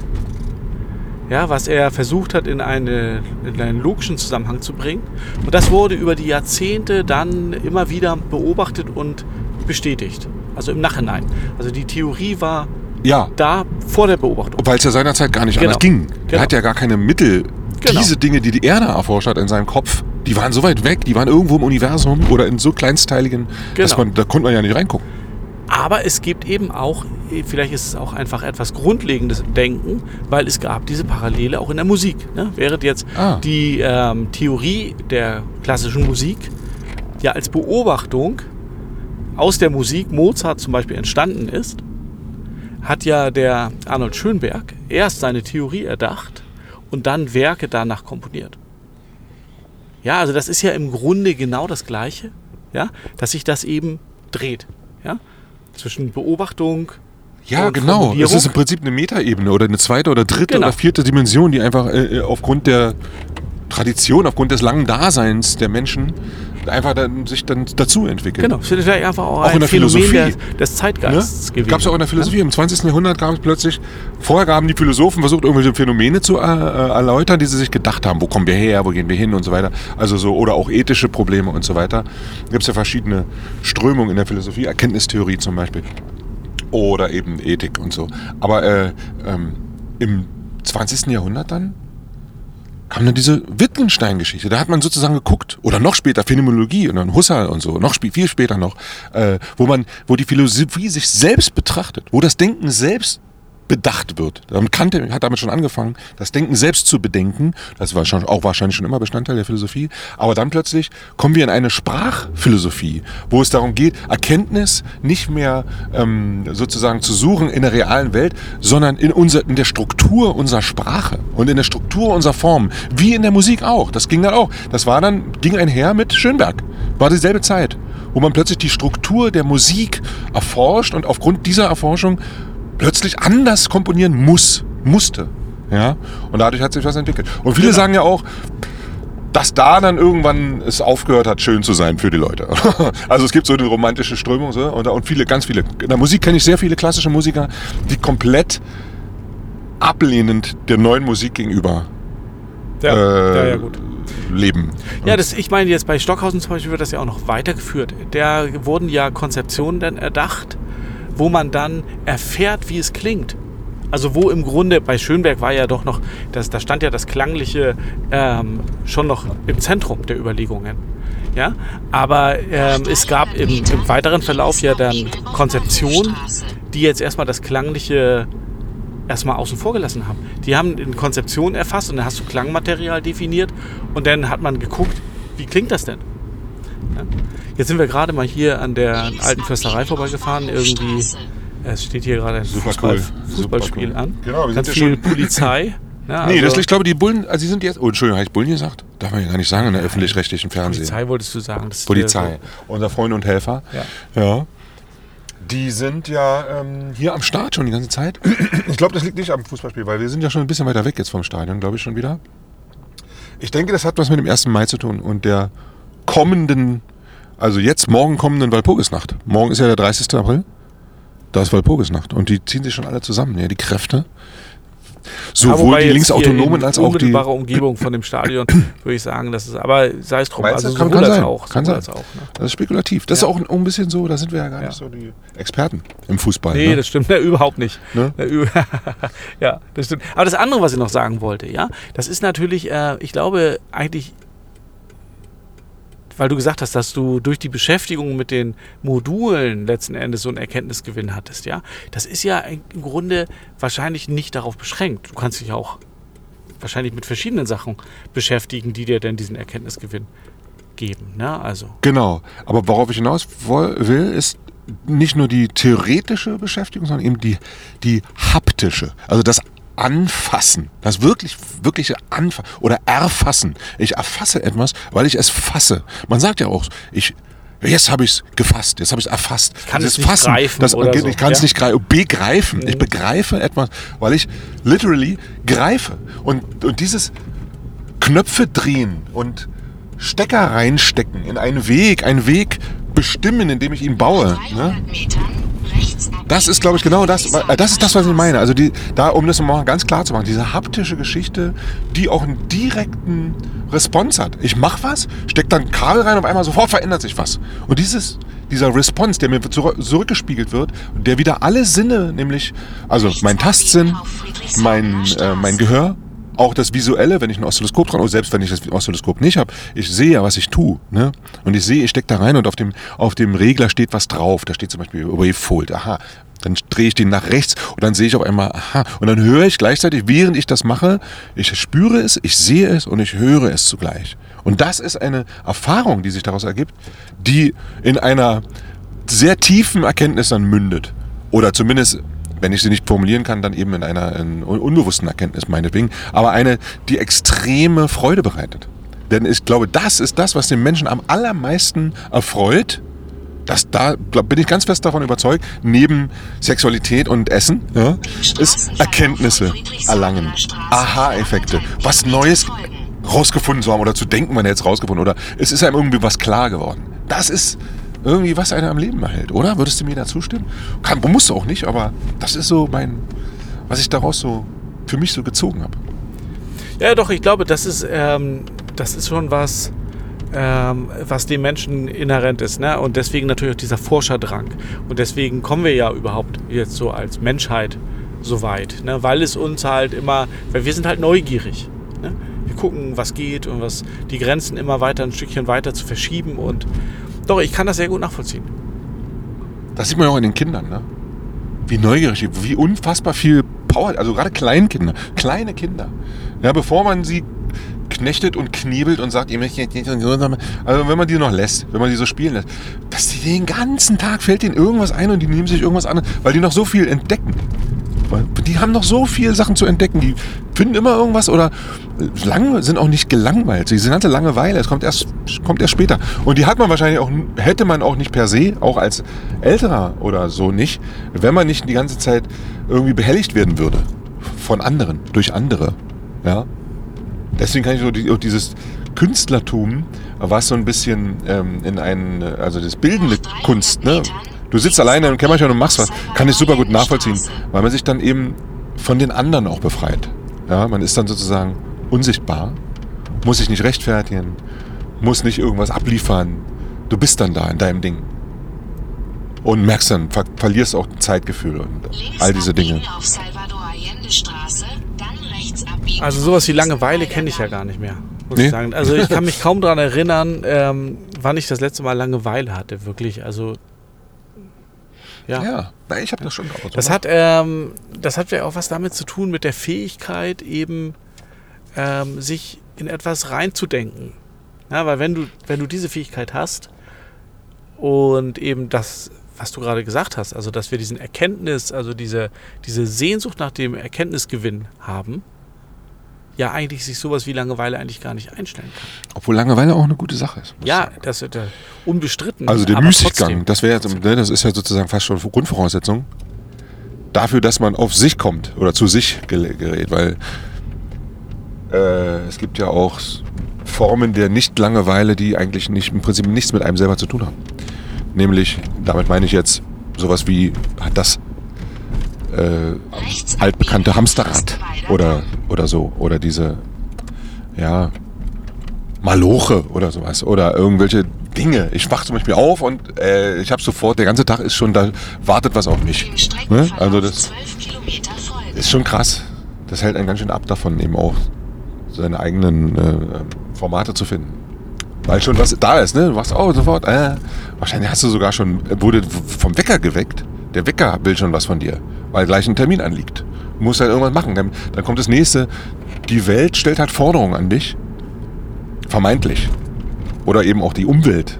ja, was er versucht hat, in, eine, in einen logischen Zusammenhang zu bringen. Und das wurde über die Jahrzehnte dann immer wieder beobachtet und bestätigt. Also im Nachhinein. Also die Theorie war ja. da vor der Beobachtung. Weil es ja seinerzeit gar nicht genau. anders ging. Er genau. hat ja gar keine Mittel. Genau. Diese Dinge, die die Erde erforscht hat in seinem Kopf, die waren so weit weg, die waren irgendwo im Universum oder in so kleinsteiligen, dass genau. man, da konnte man ja nicht reingucken. Aber es gibt eben auch, vielleicht ist es auch einfach etwas grundlegendes Denken, weil es gab diese Parallele auch in der Musik. Ne? Während jetzt ah. die ähm, Theorie der klassischen Musik ja als Beobachtung aus der Musik Mozart zum Beispiel entstanden ist, hat ja der Arnold Schönberg erst seine Theorie erdacht und dann Werke danach komponiert. Ja, also das ist ja im Grunde genau das Gleiche, ja, dass sich das eben dreht. Ja? Zwischen Beobachtung ja, genau. Es ist im Prinzip eine Metaebene oder eine zweite oder dritte genau. oder vierte Dimension, die einfach äh, äh, aufgrund der Tradition, aufgrund des langen Daseins der Menschen einfach dann, sich dann dazu entwickelt. Genau, es wird vielleicht einfach auch, Auch in ein der Phänomen Philosophie. der, des Zeitgeists gewesen. Gab es auch in der Philosophie. Im 20. Jahrhundert gab es plötzlich, vorher haben die Philosophen versucht, irgendwelche Phänomene zu äh, äh, erläutern, die sie sich gedacht haben. Wo kommen wir her, wo gehen wir hin und so weiter. Also so, oder auch ethische Probleme und so weiter. Da gibt es ja verschiedene Strömungen in der Philosophie, Erkenntnistheorie zum Beispiel. Oder eben Ethik und so. Aber äh, ähm, im 20. Jahrhundert dann kam dann diese Wittgenstein-Geschichte. Da hat man sozusagen geguckt, oder noch später Phänomenologie und dann Husserl und so, noch spä- viel später noch, äh, wo man, wo die Philosophie sich selbst betrachtet, wo das Denken selbst bedacht wird. Damit Kant hat damit schon angefangen, das Denken selbst zu bedenken. Das war schon, auch wahrscheinlich schon immer Bestandteil der Philosophie. Aber dann plötzlich kommen wir in eine Sprachphilosophie, wo es darum geht, Erkenntnis nicht mehr ähm, sozusagen zu suchen in der realen Welt, sondern in, unser, in der Struktur unserer Sprache und in der Struktur unserer Form. Wie in der Musik auch. Das ging dann auch. Das war dann, ging einher mit Schönberg. War dieselbe Zeit, wo man plötzlich die Struktur der Musik erforscht und aufgrund dieser Erforschung plötzlich anders komponieren muss, musste. Ja? Und dadurch hat sich was entwickelt. Und viele sagen ja auch, dass da dann irgendwann es aufgehört hat, schön zu sein für die Leute. Also es gibt so eine romantische Strömung so, und, und viele, ganz viele. In der Musik kenne ich sehr viele klassische Musiker, die komplett ablehnend der neuen Musik gegenüber Ja, äh, ja, ja, gut. leben. Ja, das, ich meine, jetzt bei Stockhausen zum Beispiel wird das ja auch noch weitergeführt. Da wurden ja Konzeptionen dann erdacht, wo man dann erfährt, wie es klingt. Also wo im Grunde, bei Schönberg war ja doch noch, das, da stand ja das Klangliche ähm, schon noch im Zentrum der Überlegungen. Ja, aber ähm, es gab im, im weiteren Verlauf ja dann Konzeptionen, die jetzt erstmal das Klangliche erstmal außen vor gelassen haben. Die haben eine Konzeption erfasst und dann hast du Klangmaterial definiert und dann hat man geguckt, wie klingt das denn? Ja? Jetzt sind wir gerade mal hier an der alten Försterei vorbeigefahren. Irgendwie, es steht hier gerade ein Super Fußball, cool. Fußballspiel Super cool. an. Genau, wir Ganz sind ja viel schon- Polizei. Ja, Nee, also das, ich glaube, die Bullen, also sie sind jetzt, oh, Entschuldigung, habe ich Bullen gesagt? Darf man ja gar nicht sagen in der öffentlich-rechtlichen Fernsehen. Polizei wolltest du sagen. Das ist Polizei, so- unser Freund und Helfer. Ja. ja. Die sind ja ähm, hier am Start schon die ganze Zeit. Ich glaube, das liegt nicht am Fußballspiel, weil wir sind ja schon ein bisschen weiter weg jetzt vom Stadion, glaube ich schon wieder. Ich denke, das hat was mit dem 1. Mai zu tun und der kommenden, also jetzt morgen kommenden Walpurgisnacht. Morgen ist ja der 30. April. Da ist Walpurgisnacht und die ziehen sich schon alle zusammen, ja, die Kräfte. Sowohl die Linksautonomen als auch die. unmittelbarer Umgebung von dem Stadion würde ich sagen, das ist, aber sei es drum. Meinst du, Also kann- sowohl kann als sein. auch. Kann sowohl sein. als auch ne? Das ist spekulativ. Das Ja. ist auch ein, ein bisschen so, da sind wir ja gar Ja. nicht so die Experten im Fußball. Nee, ne? das stimmt ja, überhaupt nicht. Ne? Ja, ü- ja, das stimmt. Aber das andere, was ich noch sagen wollte, ja, das ist natürlich, äh, ich glaube, eigentlich, weil du gesagt hast, dass du durch die Beschäftigung mit den Modulen letzten Endes so einen Erkenntnisgewinn hattest, ja. Das ist ja im Grunde wahrscheinlich nicht darauf beschränkt. Du kannst dich auch wahrscheinlich mit verschiedenen Sachen beschäftigen, die dir dann diesen Erkenntnisgewinn geben, ne? Also. Genau. Aber worauf ich hinaus will, ist nicht nur die theoretische Beschäftigung, sondern eben die, die haptische. Also das Anfassen. Das wirklich, wirkliche Anfassen oder Erfassen. Ich erfasse etwas, weil ich es fasse. Man sagt ja auch, ich, jetzt habe ich es gefasst, jetzt habe ich es erfasst. kann Dieses es nicht greifen das, oder ich so, kann es ja? nicht greifen. Begreifen. Ich begreife etwas, weil ich literally greife. Und, und dieses Knöpfe drehen und Stecker reinstecken in einen Weg, einen Weg bestimmen, indem ich ihn baue. Ne? 300 Metern Das ist, glaube ich, genau das. äh, Das ist das, was ich meine. Also die, da, um das mal ganz klar zu machen, diese haptische Geschichte, die auch einen direkten Response hat. Ich mache was, stecke dann Kabel rein, auf einmal sofort verändert sich was. Und dieses, dieser Response, der mir zurück, zurückgespiegelt wird, der wieder alle Sinne, nämlich, also mein Tastsinn, mein, äh, mein Gehör, auch das Visuelle, wenn ich ein Oszilloskop dran, oder selbst wenn ich das Oszilloskop nicht habe, ich sehe ja, was ich tue. Ne? Und ich sehe, ich stecke da rein und auf dem, auf dem Regler steht was drauf. Da steht zum Beispiel Wavefold. Aha. Dann drehe ich den nach rechts und dann sehe ich auf einmal, aha. Und dann höre ich gleichzeitig, während ich das mache, ich spüre es, ich sehe es und ich höre es zugleich. Und das ist eine Erfahrung, die sich daraus ergibt, die in einer sehr tiefen Erkenntnis dann mündet. Oder zumindest wenn ich sie nicht formulieren kann, dann eben in einer in un- unbewussten Erkenntnis meinetwegen, aber eine, die extreme Freude bereitet. Denn ich glaube, das ist das, was den Menschen am allermeisten erfreut. Das, da bin ich ganz fest davon überzeugt, neben Sexualität und Essen, ja, ist Erkenntnisse erlangen. Aha-Effekte. Was Neues, rausgefunden zu haben oder zu denken, man es rausgefunden oder es ist einem irgendwie was klar geworden. Das ist irgendwie, was einen am Leben erhält, oder? Würdest du mir da zustimmen? Kann, musst du auch nicht, aber das ist so mein, was ich daraus so für mich so gezogen habe. Ja, doch, ich glaube, das ist, ähm, das ist schon was, ähm, was dem Menschen inhärent ist. Ne? Und deswegen natürlich auch dieser Forscherdrang. Und deswegen kommen wir ja überhaupt jetzt so als Menschheit so weit. Ne? Weil es uns halt immer, weil wir sind halt neugierig. Ne? Wir gucken, was geht und was die Grenzen immer weiter ein Stückchen weiter zu verschieben. Und doch, ich kann das sehr gut nachvollziehen. Das sieht man ja auch in den Kindern, ne? Wie neugierig, wie unfassbar viel Power, also gerade Kleinkinder, kleine Kinder. Ja, bevor man sie knechtet und kniebelt und sagt, ihr möchtet jetzt nicht und so. Also wenn man die noch lässt, wenn man die so spielen lässt, dass die den ganzen Tag fällt denen irgendwas ein und die nehmen sich irgendwas an, weil die noch so viel entdecken. Die haben noch so viele Sachen zu entdecken. Die finden immer irgendwas oder lang, sind auch nicht gelangweilt. Diese ganze Langeweile, es kommt erst, kommt erst später. Und die hat man wahrscheinlich auch, hätte man auch nicht per se, auch als Älterer oder so nicht, wenn man nicht die ganze Zeit irgendwie behelligt werden würde. Von anderen, durch andere. Ja. Deswegen kann ich so die, dieses Künstlertum, was so ein bisschen ähm, in einen, also das bildende Kunst, ne? Du sitzt alleine im Kämmerchen und machst was, kann ich super gut nachvollziehen, weil man sich dann eben von den anderen auch befreit. Ja, man ist dann sozusagen unsichtbar, muss sich nicht rechtfertigen, muss nicht irgendwas abliefern. Du bist dann da in deinem Ding. Und merkst dann, ver verlierst auch Zeitgefühl und all diese Dinge. Also sowas wie Langeweile kenne ich ja gar nicht mehr, muss nee. ich sagen. Also ich kann mich kaum daran erinnern, ähm, wann ich das letzte Mal Langeweile hatte, wirklich. Also ja. ja. Na, ich habe das schon drauf. Das hat, ähm, das hat ja auch was damit zu tun mit der Fähigkeit, eben ähm, sich in etwas reinzudenken. Ja, weil wenn du, wenn du diese Fähigkeit hast und eben das, was du gerade gesagt hast, also dass wir diesen Erkenntnis, also diese, diese Sehnsucht nach dem Erkenntnisgewinn haben, ja eigentlich sich sowas wie Langeweile eigentlich gar nicht einstellen kann. Obwohl Langeweile auch eine gute Sache ist. Ja, das ist äh, unbestritten. Also der Müßiggang, das wäre jetzt, ne, das ist ja sozusagen fast schon Grundvoraussetzung dafür, dass man auf sich kommt oder zu sich gerät, weil äh, es gibt ja auch Formen der Nicht-Langeweile, die eigentlich nicht, im Prinzip nichts mit einem selber zu tun haben. Nämlich, damit meine ich jetzt sowas wie das äh, altbekannte Hamsterrad oder, oder so. Oder diese, ja, Maloche oder sowas. Oder irgendwelche Dinge. Ich wach zum Beispiel auf und äh, ich habe sofort, der ganze Tag ist schon, da wartet was auf mich. Ne? Also das ist schon krass. Das hält einen ganz schön ab davon, eben auch seine eigenen äh, Formate zu finden. Weil schon was da ist, ne? Du wachst auch sofort, äh, wahrscheinlich hast du sogar schon, wurde vom Wecker geweckt. Der Wecker will schon was von dir, weil gleich ein Termin anliegt. Du musst halt irgendwas machen. Dann, dann kommt das nächste. Die Welt stellt halt Forderungen an dich. Vermeintlich. Oder eben auch die Umwelt.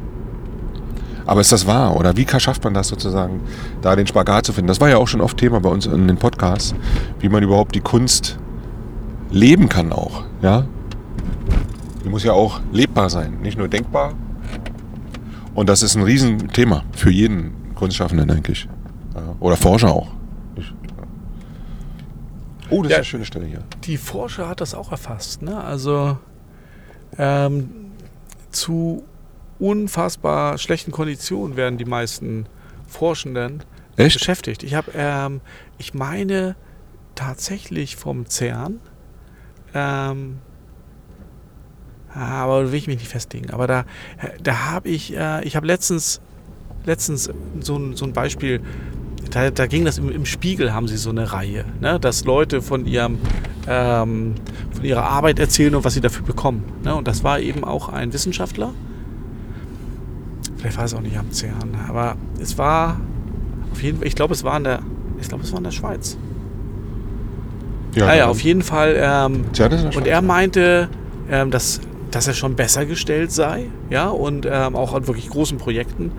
Aber ist das wahr? Oder wie schafft man das sozusagen, da den Spagat zu finden? Das war ja auch schon oft Thema bei uns in den Podcasts, wie man überhaupt die Kunst leben kann auch. Ja? Die muss ja auch lebbar sein, nicht nur denkbar. Und das ist ein Riesenthema für jeden Kunstschaffenden, denke ich. Oder Forscher auch. Oh, das ja, ist eine schöne Stelle hier. Die Forscher hat das auch erfasst. Ne? Also ähm, zu unfassbar schlechten Konditionen werden die meisten Forschenden Echt? beschäftigt. Ich habe, ähm, ich meine tatsächlich vom CERN, ähm, aber will ich mich nicht festlegen. Aber da, da habe ich, äh, ich habe letztens, letztens so ein, so ein Beispiel da, da ging das im, im, Spiegel, haben sie so eine Reihe, ne? dass Leute von, ihrem, ähm, von ihrer Arbeit erzählen und was sie dafür bekommen. Ne? Und das war eben auch ein Wissenschaftler. Vielleicht war es auch nicht am CERN, aber es war auf jeden Fall, ich glaube, es war in der, ich glaube, es war in der Schweiz. Ja, naja, auf jeden Fall. Ähm, und er meinte, ähm, dass, dass er schon besser gestellt sei, ja, und ähm, auch an wirklich großen Projekten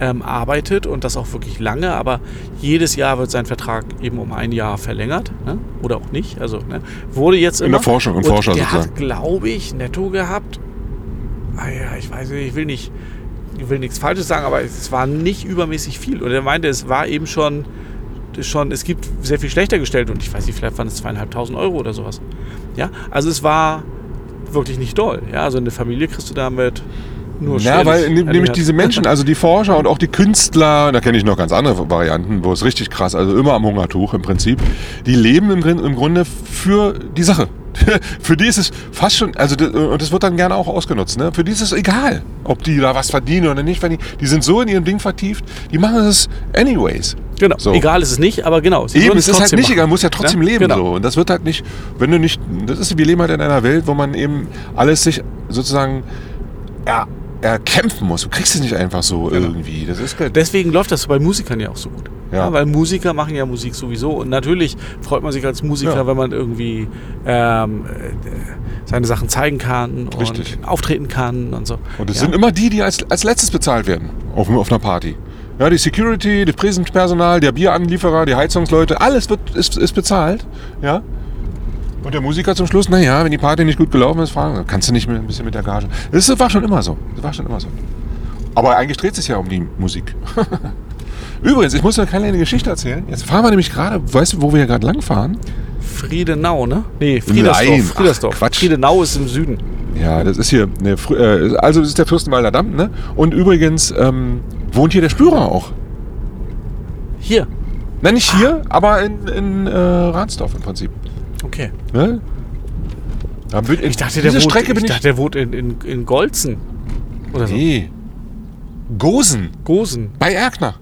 ähm, arbeitet und das auch wirklich lange, aber jedes Jahr wird sein Vertrag eben um ein Jahr verlängert ne? oder auch nicht. Also ne? wurde jetzt immer, in der Forschung, im Forscher der sozusagen. hat, glaube ich, netto gehabt. Ah ja, ich weiß nicht, ich will nicht, ich will nichts Falsches sagen, aber es war nicht übermäßig viel. Und er meinte, es war eben schon schon, es gibt sehr viel schlechter gestellt und ich weiß nicht, vielleicht waren es zweieinhalbtausend Euro oder sowas. Ja, also es war wirklich nicht doll. Ja, also eine Familie kriegst du damit nur Ja, schwerlich weil ne- nämlich diese Menschen, also die Forscher und auch die Künstler, da kenne ich noch ganz andere Varianten, wo es richtig krass, also immer am Hungertuch im Prinzip, die leben im, im Grunde für die Sache. für die ist es fast schon, also und das wird dann gerne auch ausgenutzt, ne? Für die ist es egal, ob die da was verdienen oder nicht verdienen. Die sind so in ihrem Ding vertieft, die machen es anyways. Genau, So. egal ist es nicht, aber genau. Eben, es ist halt nicht machen. egal, man muss ja trotzdem Ja, leben genau. so. Und das wird halt nicht, wenn du nicht, das ist, wir leben halt in einer Welt, wo man eben alles sich sozusagen er, erkämpfen muss. Du kriegst es nicht einfach so irgendwie. Das ist. Deswegen läuft das bei Musikern ja auch so gut. Ja. Ja. weil Musiker machen ja Musik sowieso. Und natürlich freut man sich als Musiker, Ja. wenn man irgendwie ähm, äh, seine Sachen zeigen kann Richtig. und auftreten kann und so. Und es sind immer die, die als, als letztes bezahlt werden auf, auf einer Party. Ja, die Security, das Prisenpersonal, der Bieranlieferer, die Heizungsleute, alles wird, ist, ist bezahlt. Ja. Und der Musiker zum Schluss, naja, wenn die Party nicht gut gelaufen ist, fragen, kannst du nicht mit, ein bisschen mit der Gage. Das war schon immer so. Das war schon immer so. Aber eigentlich dreht es sich ja um die Musik. Übrigens, ich muss eine kleine Geschichte erzählen. Jetzt fahren wir nämlich gerade, weißt du, wo wir hier gerade langfahren? Friedenau, ne? Nee, Friedersdorf. Nein, Friedersdorf. ach, Quatsch. Friedenau ist im Süden. Ja, das ist hier, Fr- äh, also das ist der Fürstenwalder Damm, ne? Und übrigens ähm, wohnt hier der Spürer auch. Hier. Nein, nicht hier, aber in, in äh, Ransdorf im Prinzip. Okay. Ne? Bin- Ich dachte, der wohnt, Strecke ich dachte, der wohnt in, in, in Golzen. Oder so. nee. Gosen Gosen. bei Erkner.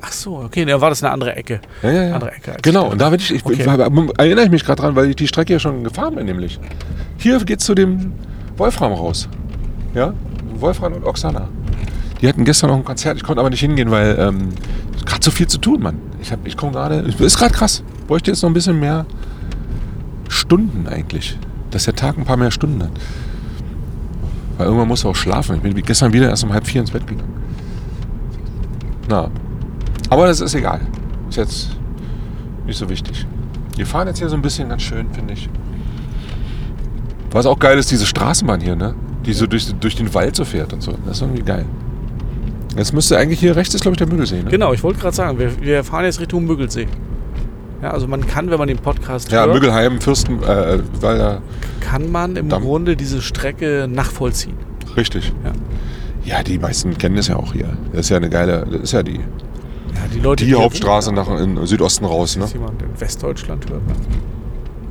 Ach so, okay, da war das eine andere Ecke. Ja, ja, ja. Andere Ecke Genau, und da bin ich, ich Okay. erinnere ich mich gerade dran, weil ich die Strecke ja schon gefahren bin, nämlich. Hier geht's zu dem Wolfram raus. Ja? Wolfram und Oksana. Die hatten gestern noch ein Konzert, ich konnte aber nicht hingehen, weil ähm, gerade so viel zu tun, Mann. Ich, hab- ich komme gerade, ist gerade krass. Bräuchte jetzt noch ein bisschen mehr Stunden eigentlich. Dass der Tag ein paar mehr Stunden hat. Weil irgendwann muss er auch schlafen. Ich bin gestern wieder erst um halb vier ins Bett gegangen. Na. Aber das ist egal. Ist jetzt nicht so wichtig. Wir fahren jetzt hier so ein bisschen ganz schön, finde ich. Was auch geil ist, diese Straßenbahn hier, ne? Die so durch, durch den Wald so fährt und so. Das ist irgendwie geil. Jetzt müsste eigentlich hier rechts ist, glaube ich, der Müggelsee, ne? Genau, ich wollte gerade sagen, wir, wir fahren jetzt Richtung Müggelsee. Ja, also man kann, wenn man den Podcast Ja, hört, Müggelheim, Fürsten, äh, weil da, kann man im Damm. Grunde diese Strecke nachvollziehen. richtig. Ja. Ja, die meisten kennen das ja auch hier. Das ist ja eine geile, das ist ja die, Ja, die Leute, die hier Hauptstraße nach in Südosten raus, ne? Jemand in Westdeutschland hört. ne?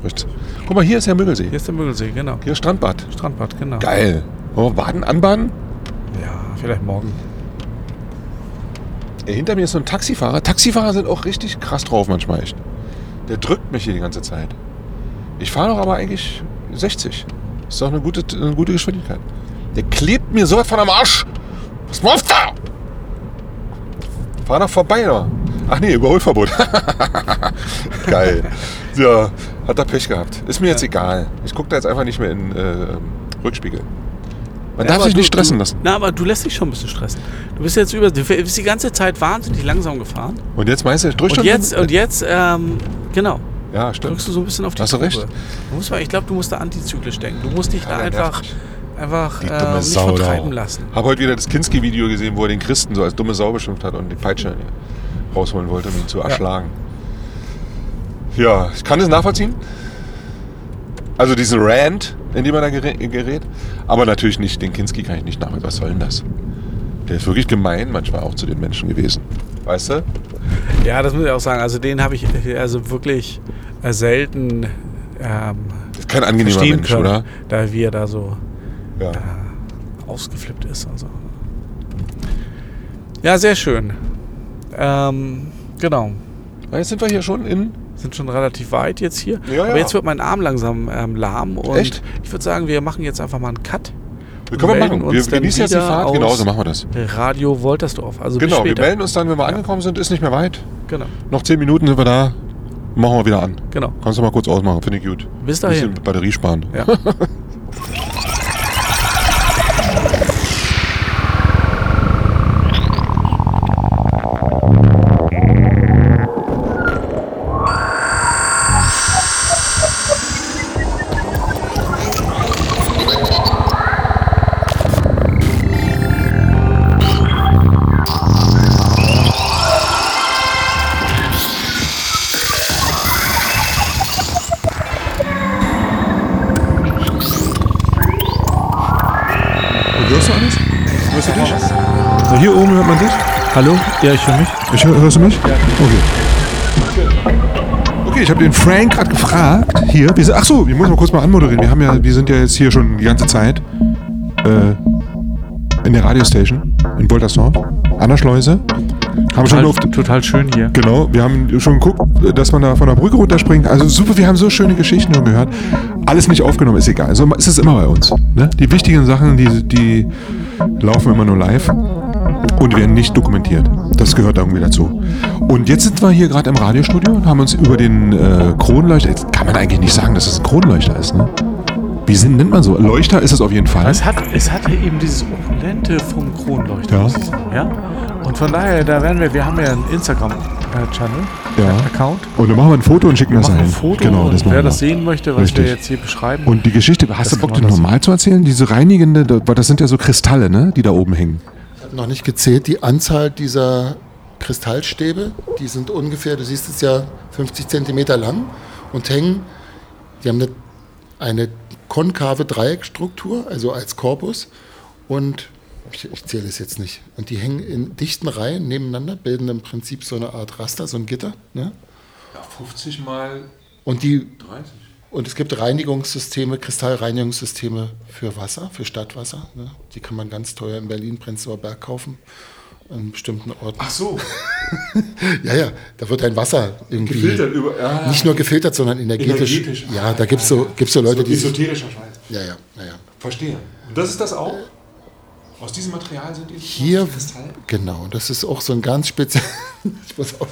Richtig. Guck mal, hier ist der Müggelsee. Hier ist der Müggelsee, genau. Hier ist Strandbad. Strandbad, genau. Geil. Wollen wir baden, anbaden? Ja, vielleicht morgen. Ey, hinter mir ist so ein Taxifahrer. Taxifahrer sind auch richtig krass drauf manchmal echt. Der drückt mich hier die ganze Zeit. Ich fahre doch aber eigentlich 60. Ist doch eine gute, eine gute Geschwindigkeit. Der klebt mir so was von am Arsch. Was macht da? Fahr doch vorbei da. Ach nee, Überholverbot. Geil. Ja, hat er Pech gehabt. Ist mir jetzt egal. Ich gucke da jetzt einfach nicht mehr in äh, Rückspiegel. Man Ja, darf sich du- nicht stressen lassen. Na, aber du lässt dich schon ein bisschen stressen. Du bist jetzt über, du bist die ganze Zeit wahnsinnig langsam gefahren. Und jetzt meinst du, ich drück Und jetzt, und jetzt, ähm, genau, ja, stimmt. drückst du so ein bisschen auf die Hast du recht. Du musst mal, ich glaube, du musst da antizyklisch denken. Du musst dich da der nervt einfach, einfach Die äh, dumme nicht Sau vertreiben da. lassen. Habe heute wieder das Kinski-Video gesehen, wo er den Christen so als dumme Sau beschimpft hat und die Peitsche rausholen wollte, um ihn zu erschlagen. Ja, ich kann es nachvollziehen. Also diesen Rant, in dem er da gerät. Aber natürlich nicht, den Kinski kann ich nicht nachvollziehen. Was soll denn das? Der ist wirklich gemein manchmal auch zu den Menschen gewesen. Weißt du? Ja, das muss ich auch sagen. Also den habe ich also wirklich äh, selten ähm, Das ist kein angenehmer Mensch, können, oder? da wie er da so Ja. ausgeflippt ist. Also. Ja, sehr schön. Ähm, genau. Jetzt sind wir hier schon in. Sind schon relativ weit jetzt hier. Ja, Aber ja. jetzt wird mein Arm langsam ähm, lahm. Und Echt? ich würde sagen, wir machen jetzt einfach mal einen Cut. Wir können wir machen. Wir genießen jetzt die Fahrt. Genau so machen wir das. Radio Woltersdorf. Also Genau, wir melden uns dann, wenn wir angekommen sind. Ist nicht mehr weit. Genau, Noch 10 Minuten sind wir da. Machen wir wieder an. genau. Kannst du mal kurz ausmachen, finde ich gut. Bis Ein dahin. bisschen Batterie sparen. Ja. Hallo? Ja, ich höre mich. Ich hör, hörst du mich? Ja. Okay. Okay, ich habe den Frank gerade gefragt. Hier, wir sind, ach so, ich muss mal kurz mal anmoderieren. Wir haben ja, wir sind ja jetzt hier schon die ganze Zeit äh, in der Radiostation in Woltersdorf, an der Schleuse. Haben schon Total, oft, total schön hier. Genau, wir haben schon geguckt, dass man da von der Brücke runterspringt. Also super, wir haben so schöne Geschichten schon gehört. Alles nicht aufgenommen, ist egal. So ist es immer bei uns. Ne? Die wichtigen Sachen, die, die laufen immer nur live und werden nicht dokumentiert. Das gehört irgendwie dazu. Und jetzt sind wir hier gerade im Radiostudio und haben uns über den äh, Kronleuchter, jetzt kann man eigentlich nicht sagen, dass es ein Kronleuchter ist, ne? Wie sind, nennt man so? Leuchter ist es auf jeden Fall. Es hat, es hat eben dieses Opulente vom Kronleuchter, Ja. Ja? Und von daher, da werden wir, wir haben ja einen Instagram-Channel, Ja. Account. Und dann machen wir ein Foto und schicken Wir das ein. ein Foto genau, das wer das sehen möchte, was Richtig. wir jetzt hier beschreiben. Und die Geschichte, hast Das du Bock, die das- normal zu erzählen? Diese reinigende, das sind ja so Kristalle, ne? Die da oben hängen. Noch nicht gezählt, die Anzahl dieser Kristallstäbe, die sind ungefähr, du siehst es ja, 50 Zentimeter lang und hängen, die haben eine, eine konkave Dreieckstruktur, also als Korpus und ich, ich zähle es jetzt nicht. Und die hängen in dichten Reihen nebeneinander, bilden im Prinzip so eine Art Raster, so ein Gitter. Ne? Ja, 50 mal Und, die, 30. und es gibt Reinigungssysteme, Kristallreinigungssysteme für Wasser, für Stadtwasser. Ne? Die kann man ganz teuer in Berlin, Prenzlauer Berg kaufen, an bestimmten Orten. Ach so, Ja, ja, da wird ein Wasser irgendwie gefiltert über. Ja, nicht nur gefiltert, sondern energetisch. Energetisch. Ja, da gibt es so, gibt's so Leute, so die. esoterischer Scheiß. Ja, ja, naja. Verstehe. Und das ist das auch? Aus diesem Material sind die Hier, Kristall? genau, das ist auch so ein ganz speziell. ich muss auf.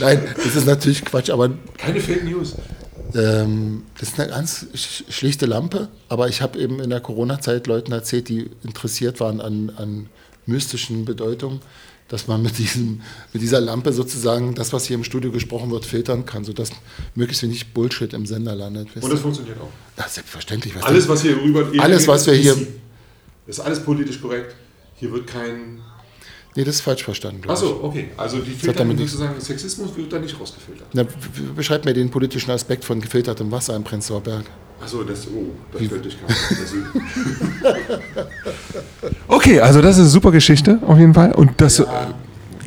Nein, das ist natürlich Quatsch, aber Keine Fake News. Ähm, das ist eine ganz sch- schlichte Lampe. Aber ich habe eben in der Corona-Zeit Leuten erzählt, die interessiert waren an, an mystischen Bedeutungen, dass man mit, diesem, mit dieser Lampe sozusagen das, was hier im Studio gesprochen wird, filtern kann, sodass möglichst wenig Bullshit im Sender landet. Und das funktioniert auch. Ja, selbstverständlich. Was Alles, was hier rüber. Alles, was wir hier- Ist alles politisch korrekt. Hier wird kein. Nee, das ist falsch verstanden. Achso, okay. Also die nichts- sozusagen Sexismus wird da nicht rausgefiltert. Na, beschreib mir den politischen Aspekt von gefiltertem Wasser im Prenzlauer Berg. Achso, das, oh, das könnte ich gar nicht. okay, also das ist eine super Geschichte auf jeden Fall. Und das. Äh,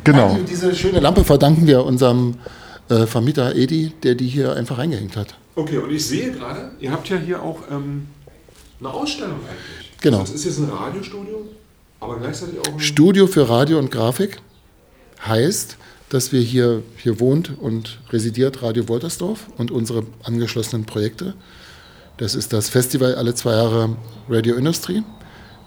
genau. Die- Diese schöne Lampe verdanken wir unserem äh, Vermieter Edi, der die hier einfach reingehängt hat. Okay, und ich sehe gerade, ihr habt ja hier auch ähm, eine Ausstellung eigentlich. Genau. Also das ist jetzt ein Radiostudio, aber gleichzeitig auch. Studio für Radio und Grafik heißt, dass wir hier, hier wohnt und residiert Radio Woltersdorf und unsere angeschlossenen Projekte. Das ist das Festival alle zwei Jahre Radio Industry.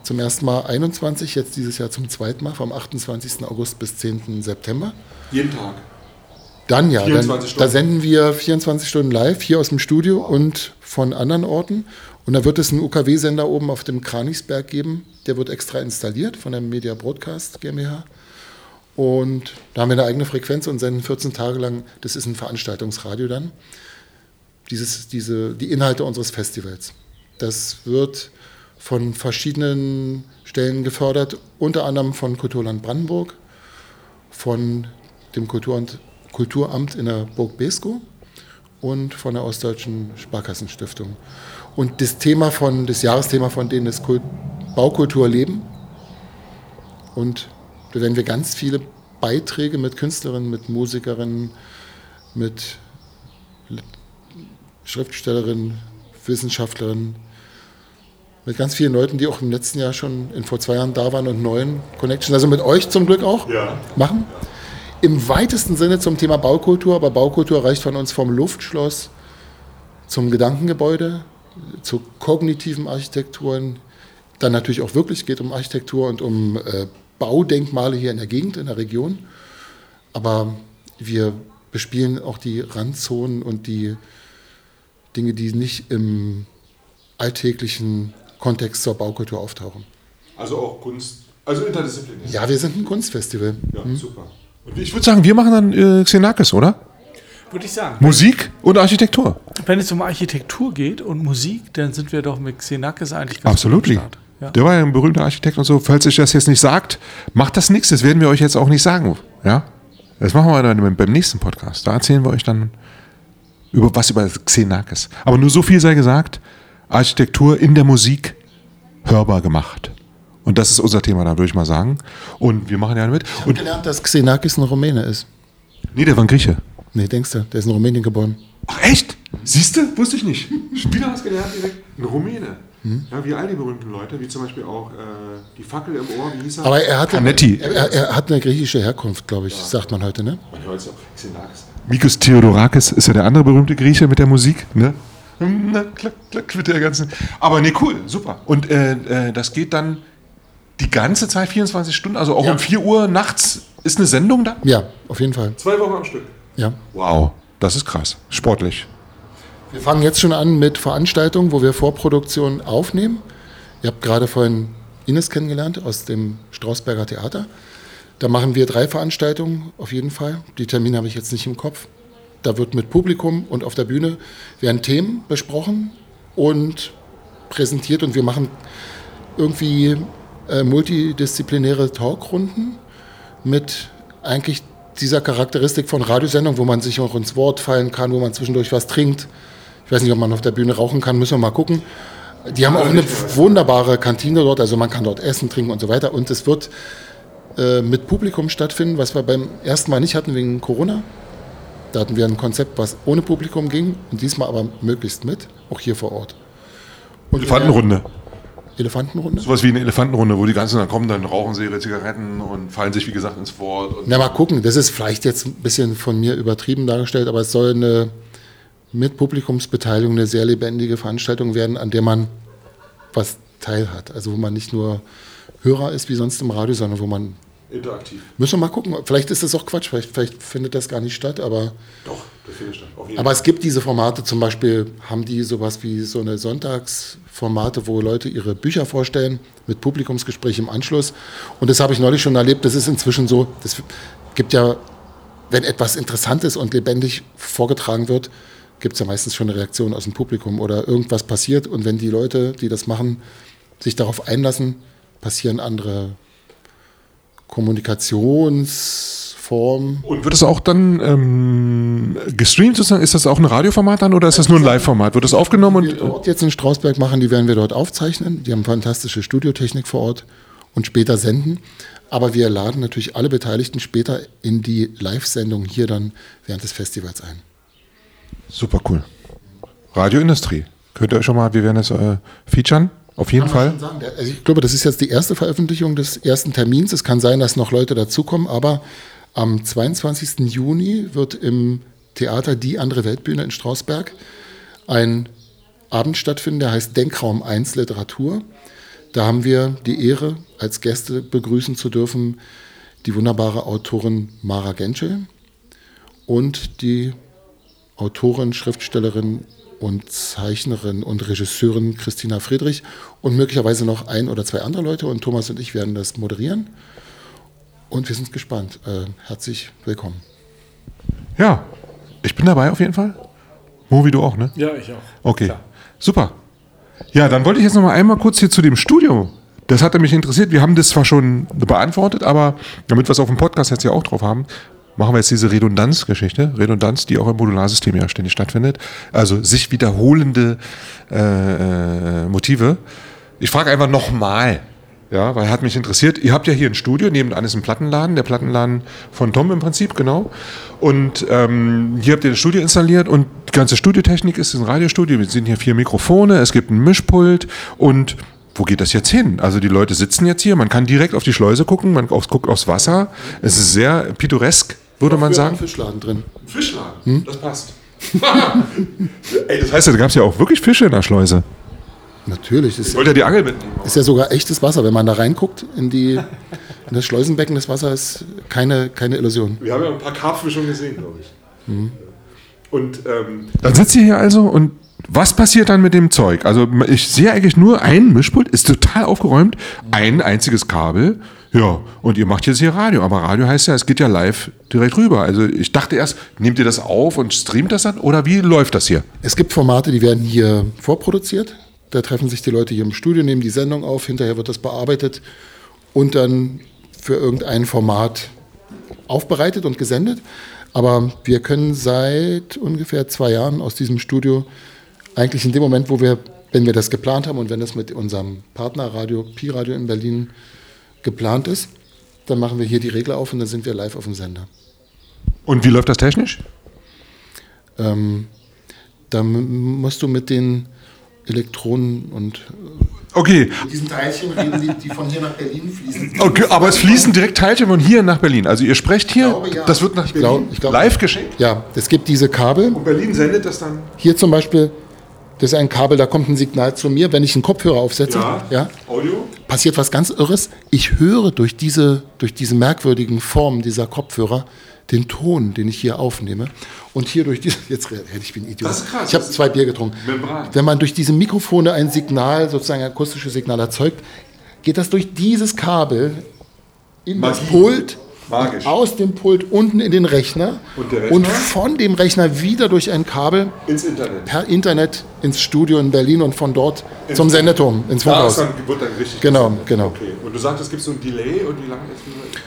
Zum ersten Mal 21, jetzt dieses Jahr zum zweiten Mal, vom 28. August bis 10. September. jeden Tag. Dann ja, dann, 24 Stunden. da senden wir 24 Stunden live hier aus dem Studio und von anderen Orten. Und da wird es einen UKW-Sender oben auf dem Kranichsberg geben. Der wird extra installiert von der Media Broadcast GmbH. Und da haben wir eine eigene Frequenz und senden 14 Tage lang, das ist ein Veranstaltungsradio dann, dieses, diese, die Inhalte unseres Festivals. Das wird von verschiedenen Stellen gefördert, unter anderem von Kulturland Brandenburg, von dem Kulturamt, Kulturamt in der Burg Beskow und von der Ostdeutschen Sparkassenstiftung. Und das Thema von, das Jahresthema von denen ist Kult, Baukultur leben. Und da werden wir ganz viele Beiträge mit Künstlerinnen, mit Musikerinnen, mit Schriftstellerinnen, Wissenschaftlerinnen, mit ganz vielen Leuten, die auch im letzten Jahr schon in vor zwei Jahren da waren und neuen Connections, also mit euch zum Glück auch, Ja. machen. Im weitesten Sinne zum Thema Baukultur, aber Baukultur reicht von uns vom Luftschloss zum Gedankengebäude, zu kognitiven Architekturen, dann natürlich auch wirklich geht um Architektur und um äh, Baudenkmale hier in der Gegend, in der Region. Aber wir bespielen auch die Randzonen und die Dinge, die nicht im alltäglichen Kontext zur Baukultur auftauchen. Also auch Kunst, also interdisziplinär. Ja, wir sind ein Kunstfestival. Ja, super. Und ich würde sagen, wir machen dann äh, Xenakis, oder? Würde ich sagen. Musik und Architektur. Wenn es um Architektur geht und Musik, dann sind wir doch mit Xenakis eigentlich ganz Absolut. Ja. Der war ja ein berühmter Architekt und so. Falls euch das jetzt nicht sagt, macht das nichts. Das werden wir euch jetzt auch nicht sagen. Ja? Das machen wir dann beim nächsten Podcast. Da erzählen wir euch dann über was über Xenakis. Aber nur so viel sei gesagt: Architektur in der Musik hörbar gemacht Und das ist unser Thema, da würde ich mal sagen. Und wir machen ja mit. Und Und gelernt, dass Xenakis ein Rumäne ist. nee, der war ein Grieche. Nee, denkst du, der ist in Rumänien geboren. Ach echt? Siehst du? Wusste ich nicht. Schon wieder was gelernt direkt. Ein Rumäne. Hm? Ja, wie all die berühmten Leute, wie zum Beispiel auch äh, die Fackel im Ohr, wie hieß er? Aber er hat, Canetti. er, er, er hat eine griechische Herkunft, glaube ich, sagt man heute, ne? Man hört es auch Xenakis. Mikos Theodorakis ist ja der andere berühmte Grieche mit der Musik, ne? Na, klack, klack mit der ganzen. Aber nee, cool, super. Und äh, äh, das geht dann die ganze Zeit, 24 Stunden, also auch Ja. um 4 Uhr nachts ist eine Sendung da? Ja, auf jeden Fall. Zwei Wochen am Stück. Ja. Wow, das ist krass. Sportlich. Wir fangen jetzt schon an mit Veranstaltungen, wo wir Vorproduktionen aufnehmen. Ihr habt gerade vorhin Ines kennengelernt aus dem Strausberger Theater. Da machen wir drei Veranstaltungen auf jeden Fall. Die Termine habe ich jetzt nicht im Kopf. Da wird mit Publikum und auf der Bühne werden Themen besprochen und präsentiert und wir machen irgendwie äh, multidisziplinäre Talkrunden mit eigentlich dieser Charakteristik von Radiosendung, wo man sich auch ins Wort fallen kann, wo man zwischendurch was trinkt. Ich weiß nicht, ob man auf der Bühne rauchen kann, müssen wir mal gucken. Die haben auch eine wunderbare Kantine dort, also man kann dort essen, trinken und so weiter. Und es wird äh, mit Publikum stattfinden, was wir beim ersten Mal nicht hatten wegen Corona. Da hatten wir ein Konzept, was ohne Publikum ging und diesmal aber möglichst mit, auch hier vor Ort. Und Elefantenrunde. Elefantenrunde? Sowas wie eine Elefantenrunde, wo die ganzen dann kommen, dann rauchen sie ihre Zigaretten und fallen sich, wie gesagt, ins Wort. Na, mal gucken. Das ist vielleicht jetzt ein bisschen von mir übertrieben dargestellt, aber es soll eine mit Publikumsbeteiligung eine sehr lebendige Veranstaltung werden, an der man was teilhat. Also wo man nicht nur Hörer ist wie sonst im Radio, sondern wo man. Interaktiv. Müssen wir mal gucken. Vielleicht ist das auch Quatsch, vielleicht, vielleicht findet das gar nicht statt, aber. Doch, das finde ich statt. Aber es gibt diese Formate, zum Beispiel haben die sowas wie so eine Sonntagsformate, wo Leute ihre Bücher vorstellen mit Publikumsgespräch im Anschluss. Und das habe ich neulich schon erlebt. Das ist inzwischen so, das gibt ja, wenn etwas Interessantes und lebendig vorgetragen wird, gibt es ja meistens schon eine Reaktion aus dem Publikum oder irgendwas passiert. Und wenn die Leute, die das machen, sich darauf einlassen, passieren andere Kommunikationsformen. Und wird es auch dann ähm, gestreamt sozusagen? Ist das auch ein Radioformat dann oder ist das nur ein Live-Format? Wird das aufgenommen wir und dort jetzt in Strausberg machen, die werden wir dort aufzeichnen. Die haben fantastische Studiotechnik vor Ort und später senden. Aber wir laden natürlich alle Beteiligten später in die Live-Sendung hier dann während des Festivals ein. super cool. Radioindustrie. Könnt ihr euch schon mal, wir werden das äh, featuren, auf jeden Fall. Sagen, Also ich glaube, das ist jetzt die erste Veröffentlichung des ersten Termins. Es kann sein, dass noch Leute dazukommen, aber am 22. Juni wird im Theater Die andere Weltbühne in Strausberg ein Abend stattfinden, der heißt Denkraum 1 Literatur. Da haben wir die Ehre, als Gäste begrüßen zu dürfen, die wunderbare Autorin Mara Genschel und die Autorin, Schriftstellerin und Zeichnerin und Regisseurin Christina Friedrich und möglicherweise noch ein oder zwei andere Leute. Und Thomas und ich werden das moderieren. Und wir sind gespannt. Äh, herzlich willkommen. Ja, ich bin dabei auf jeden Fall. Movi, du auch, ne? Ja, ich auch. Okay, super. Ja, dann wollte ich jetzt noch mal einmal kurz hier zu dem Studio. Das hatte mich interessiert. Wir haben das zwar schon beantwortet, aber damit wir es auf dem Podcast jetzt ja auch drauf haben, machen wir jetzt diese Redundanzgeschichte. Redundanz, die auch im Modularsystem ja ständig stattfindet. Also sich wiederholende äh, äh, Motive. Ich frage einfach nochmal. Ja, weil hat mich interessiert. Ihr habt ja hier ein Studio, nebenan ist ein Plattenladen, der Plattenladen von Tom im Prinzip, genau. Und ähm, hier habt ihr das Studio installiert und die ganze Studiotechnik ist ein Radiostudio. Wir sind hier vier Mikrofone, es gibt ein Mischpult und wo geht das jetzt hin? Also die Leute sitzen jetzt hier, man kann direkt auf die Schleuse gucken, man guckt aufs Wasser. Es ist sehr pittoresk, würde man sagen. einen Fischladen drin. Fischladen, das passt. Ey, das heißt, ja, da gab es ja auch wirklich Fische in der Schleuse. Natürlich. Das Ich wollte ja die Angel mitnehmen. ist ja sogar echtes Wasser. Wenn man da reinguckt in, die, in das Schleusenbecken des Wassers, ist keine, keine Illusion. Wir haben ja ein paar Karpfen schon gesehen, glaube ich. Und ähm, dann sitzt ihr hier also und was passiert dann mit dem Zeug? Also ich sehe eigentlich nur ein Mischpult, ist total aufgeräumt, ein einziges Kabel. Ja, und ihr macht jetzt hier Radio. Aber Radio heißt ja, es geht ja live direkt rüber. Also ich dachte erst, nehmt ihr das auf und streamt das dann? Oder wie läuft das hier? Es gibt Formate, die werden hier vorproduziert. Da treffen sich die Leute hier im Studio, nehmen die Sendung auf, hinterher wird das bearbeitet und dann für irgendein Format aufbereitet und gesendet. Aber wir können seit ungefähr zwei Jahren aus diesem Studio eigentlich in dem Moment, wo wir wenn wir das geplant haben und wenn das mit unserem Partnerradio, Pi-Radio in Berlin geplant ist, dann machen wir hier die Regler auf und dann sind wir live auf dem Sender. Und wie läuft das technisch? Ähm, da musst du mit den Elektronen und Okay, mit diesen Teilchen reden, die, die von hier nach Berlin fließen. okay, aber es fließen direkt Teilchen von hier nach Berlin. Also ihr sprecht hier, glaube, ja. das wird nach Ich Berlin glaub- ich glaub- live geschickt. Ja, es gibt diese Kabel. Und Berlin sendet das dann. Hier zum Beispiel, das ist ein Kabel, da kommt ein Signal zu mir. Wenn ich einen Kopfhörer aufsetze, ja, Audio. passiert was ganz Irres. Ich höre durch diese, durch diese merkwürdigen Formen dieser Kopfhörer den Ton, den ich hier aufnehme. Und hier durch diese, jetzt hätte ich bin Idiot. Das ist krass. Ich habe zwei Bier getrunken. Membran. Wenn man durch diese Mikrofone ein Signal, sozusagen ein akustisches Signal erzeugt, geht das durch dieses Kabel in das Magie. Pult, Magisch. aus dem Pult unten in den Rechner Und Rechner? und von dem Rechner wieder durch ein Kabel Ins Internet. per Internet ins Studio in Berlin und von dort zum Sendeturm, ins Da Funkhaus. ist dann, wird dann richtig Genau, gesendet. genau. Okay. Und du sagst, es gibt so ein Delay und wie lange ist das?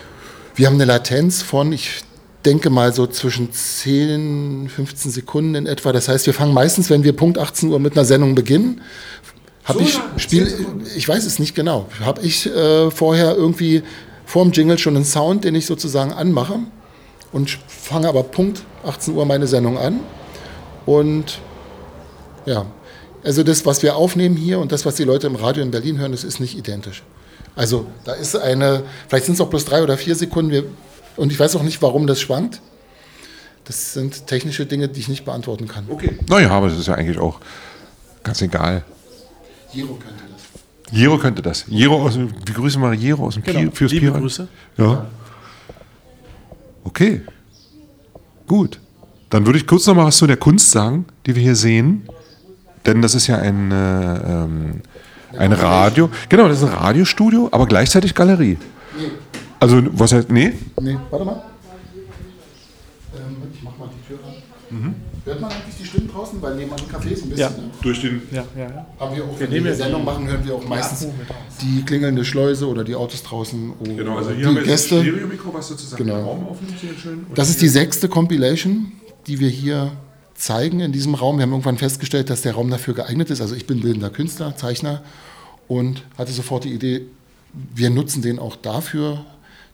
Wir haben eine Latenz von, ich denke mal so zwischen 10, 15 Sekunden in etwa. Das heißt, wir fangen meistens, wenn wir Punkt 18 Uhr mit einer Sendung beginnen, habe So ich? Spiel, 10 Sekunden? ich weiß es nicht genau, habe ich äh, vorher irgendwie vorm Jingle schon einen Sound, den ich sozusagen anmache und fange aber Punkt 18 Uhr meine Sendung an und ja, also das, was wir aufnehmen hier und das, was die Leute im Radio in Berlin hören, das ist nicht identisch. Also da ist eine, vielleicht sind es auch bloß drei oder vier Sekunden, wir, und ich weiß auch nicht, warum das schwankt. Das sind technische Dinge, die ich nicht beantworten kann. Okay. Naja, aber das ist ja eigentlich auch ganz egal. Jero könnte. Jero könnte das. Jero aus dem, wir grüßen mal Jero aus dem Genau. Pi, fürs Liebe Grüße. Ja. Okay. Gut. Dann würde ich kurz noch mal was zu der Kunst sagen, die wir hier sehen. Denn das ist ja ein, äh, ähm, ein Radio. Genau, das ist ein Radiostudio, aber gleichzeitig Galerie. Also, was heißt, nee? Nee, warte mal. Ähm, ich mach mal die Tür ran. Hört man eigentlich die Stimmen draußen? Weil nebenan im Café ist ein bisschen. Ja. Ne? Durch den. Ja, ja, ja. Haben wir auch, Wir wenn wir eine ja Sendung die- machen, hören wir auch meistens die klingelnde Schleuse oder die Autos draußen oder Genau, also hier die haben wir Gäste. ein Stereo-Mikro, was sozusagen Genau. den Raum aufnimmt, sehr schön. Und Das ist die sechste Compilation, die wir hier zeigen in diesem Raum. Wir haben irgendwann festgestellt, dass der Raum dafür geeignet ist. Also ich bin bildender Künstler, Zeichner und hatte sofort die Idee, wir nutzen den auch dafür.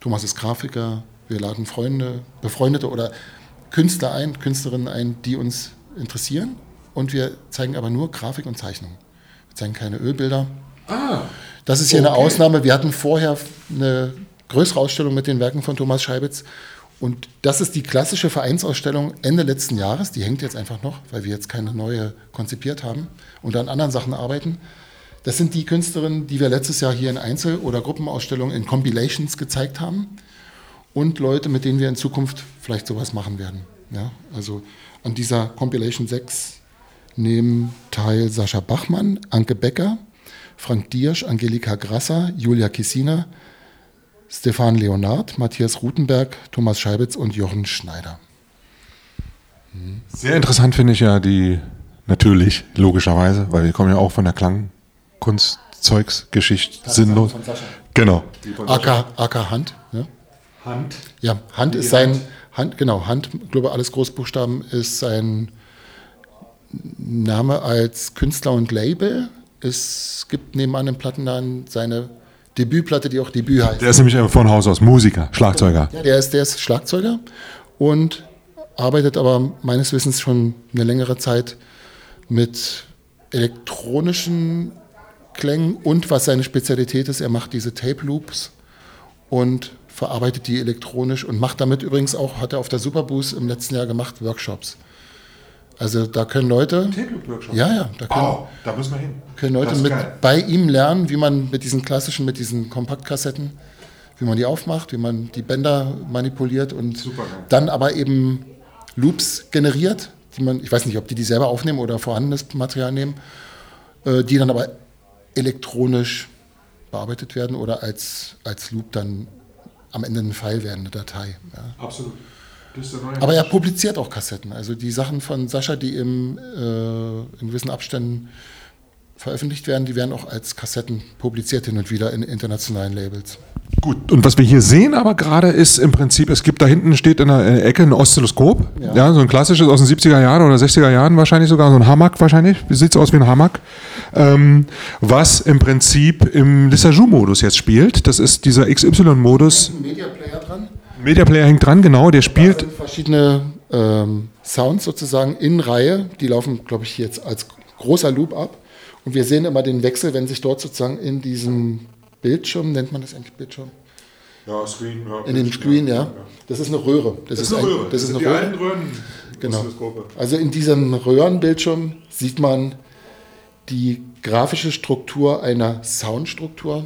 Thomas ist Grafiker, wir laden Freunde, Befreundete oder Künstler ein, Künstlerinnen ein, die uns interessieren. Und wir zeigen aber nur Grafik und Zeichnung. Wir zeigen keine Ölbilder. Ah, Das ist hier eine Okay. Ausnahme. Wir hatten vorher eine größere Ausstellung mit den Werken von Thomas Scheibitz. Und das ist die klassische Vereinsausstellung Ende letzten Jahres. Die hängt jetzt einfach noch, weil wir jetzt keine neue konzipiert haben und an anderen Sachen arbeiten. Das sind die Künstlerinnen, die wir letztes Jahr hier in Einzel- oder Gruppenausstellungen in Compilations gezeigt haben. Und Leute, mit denen wir in Zukunft vielleicht sowas machen werden. Ja, also an dieser Compilation 6 nehmen teil Sascha Bachmann, Anke Becker, Frank Diersch, Angelika Grasser, Julia Kissiner, Stefan Leonard, Matthias Rutenberg, Thomas Scheibitz und Jochen Schneider. Sehr interessant finde ich ja die, natürlich, logischerweise, weil wir kommen ja auch von der Klangkunstzeugsgeschichte, sinnlos. Genau. AK, AK Hand. Ja, Hand. ja Hand ist sein, Hand, genau, Hand, glaube, alles Großbuchstaben ist sein Name als Künstler und Label. Es gibt nebenan im Plattenladen seine Debütplatte, die auch Debüt heißt. Der ist nämlich von Haus aus Musiker, Schlagzeuger. Ja, der ist, der ist Schlagzeuger und arbeitet aber meines Wissens schon eine längere Zeit mit elektronischen Klängen und was seine Spezialität ist, er macht diese Tape Loops und verarbeitet die elektronisch und macht damit übrigens auch, hat er auf der Superboost im letzten Jahr gemacht, Workshops. Also da können Leute, ja, ja, da können, Wow, da müssen wir hin. können Leute mit geil. bei ihm lernen, wie man mit diesen klassischen, mit diesen Kompaktkassetten, wie man die aufmacht, wie man die Bänder manipuliert und Supergeil. dann aber eben Loops generiert, die man, ich weiß nicht, ob die die selber aufnehmen oder vorhandenes Material nehmen, äh, die dann aber elektronisch bearbeitet werden oder als, als Loop dann am Ende ein File werden, eine Datei. Ja. Absolut. Aber er publiziert auch Kassetten. Also die Sachen von Sascha, die im, äh, in gewissen Abständen veröffentlicht werden. Die werden auch als Kassetten publiziert hin und wieder in internationalen Labels. Gut, und was wir hier sehen aber gerade ist im Prinzip, es gibt da hinten steht in der Ecke ein Oszilloskop, ja. Ja. so ein klassisches aus den 70er Jahren oder 60er Jahren wahrscheinlich sogar, so ein Hammock wahrscheinlich, sieht so aus wie ein Hammock, ähm, was im Prinzip im Lissajou-Modus jetzt spielt. Das ist dieser XY-Modus. Ein Media Player dran. Media Player hängt dran, genau, der Da spielt. sind verschiedene ähm, Sounds sozusagen in Reihe. Die laufen, glaube ich, jetzt als großer Loop ab. Und wir sehen immer den Wechsel, wenn sich dort sozusagen in diesem Bildschirm, nennt man das eigentlich Bildschirm? Ja, Screen, ja, In dem Screen, ja. Das ist eine Röhre. Das, ist, ein, das ist eine Röhre. Genau. Also in diesem Röhrenbildschirm sieht man die grafische Struktur einer Soundstruktur.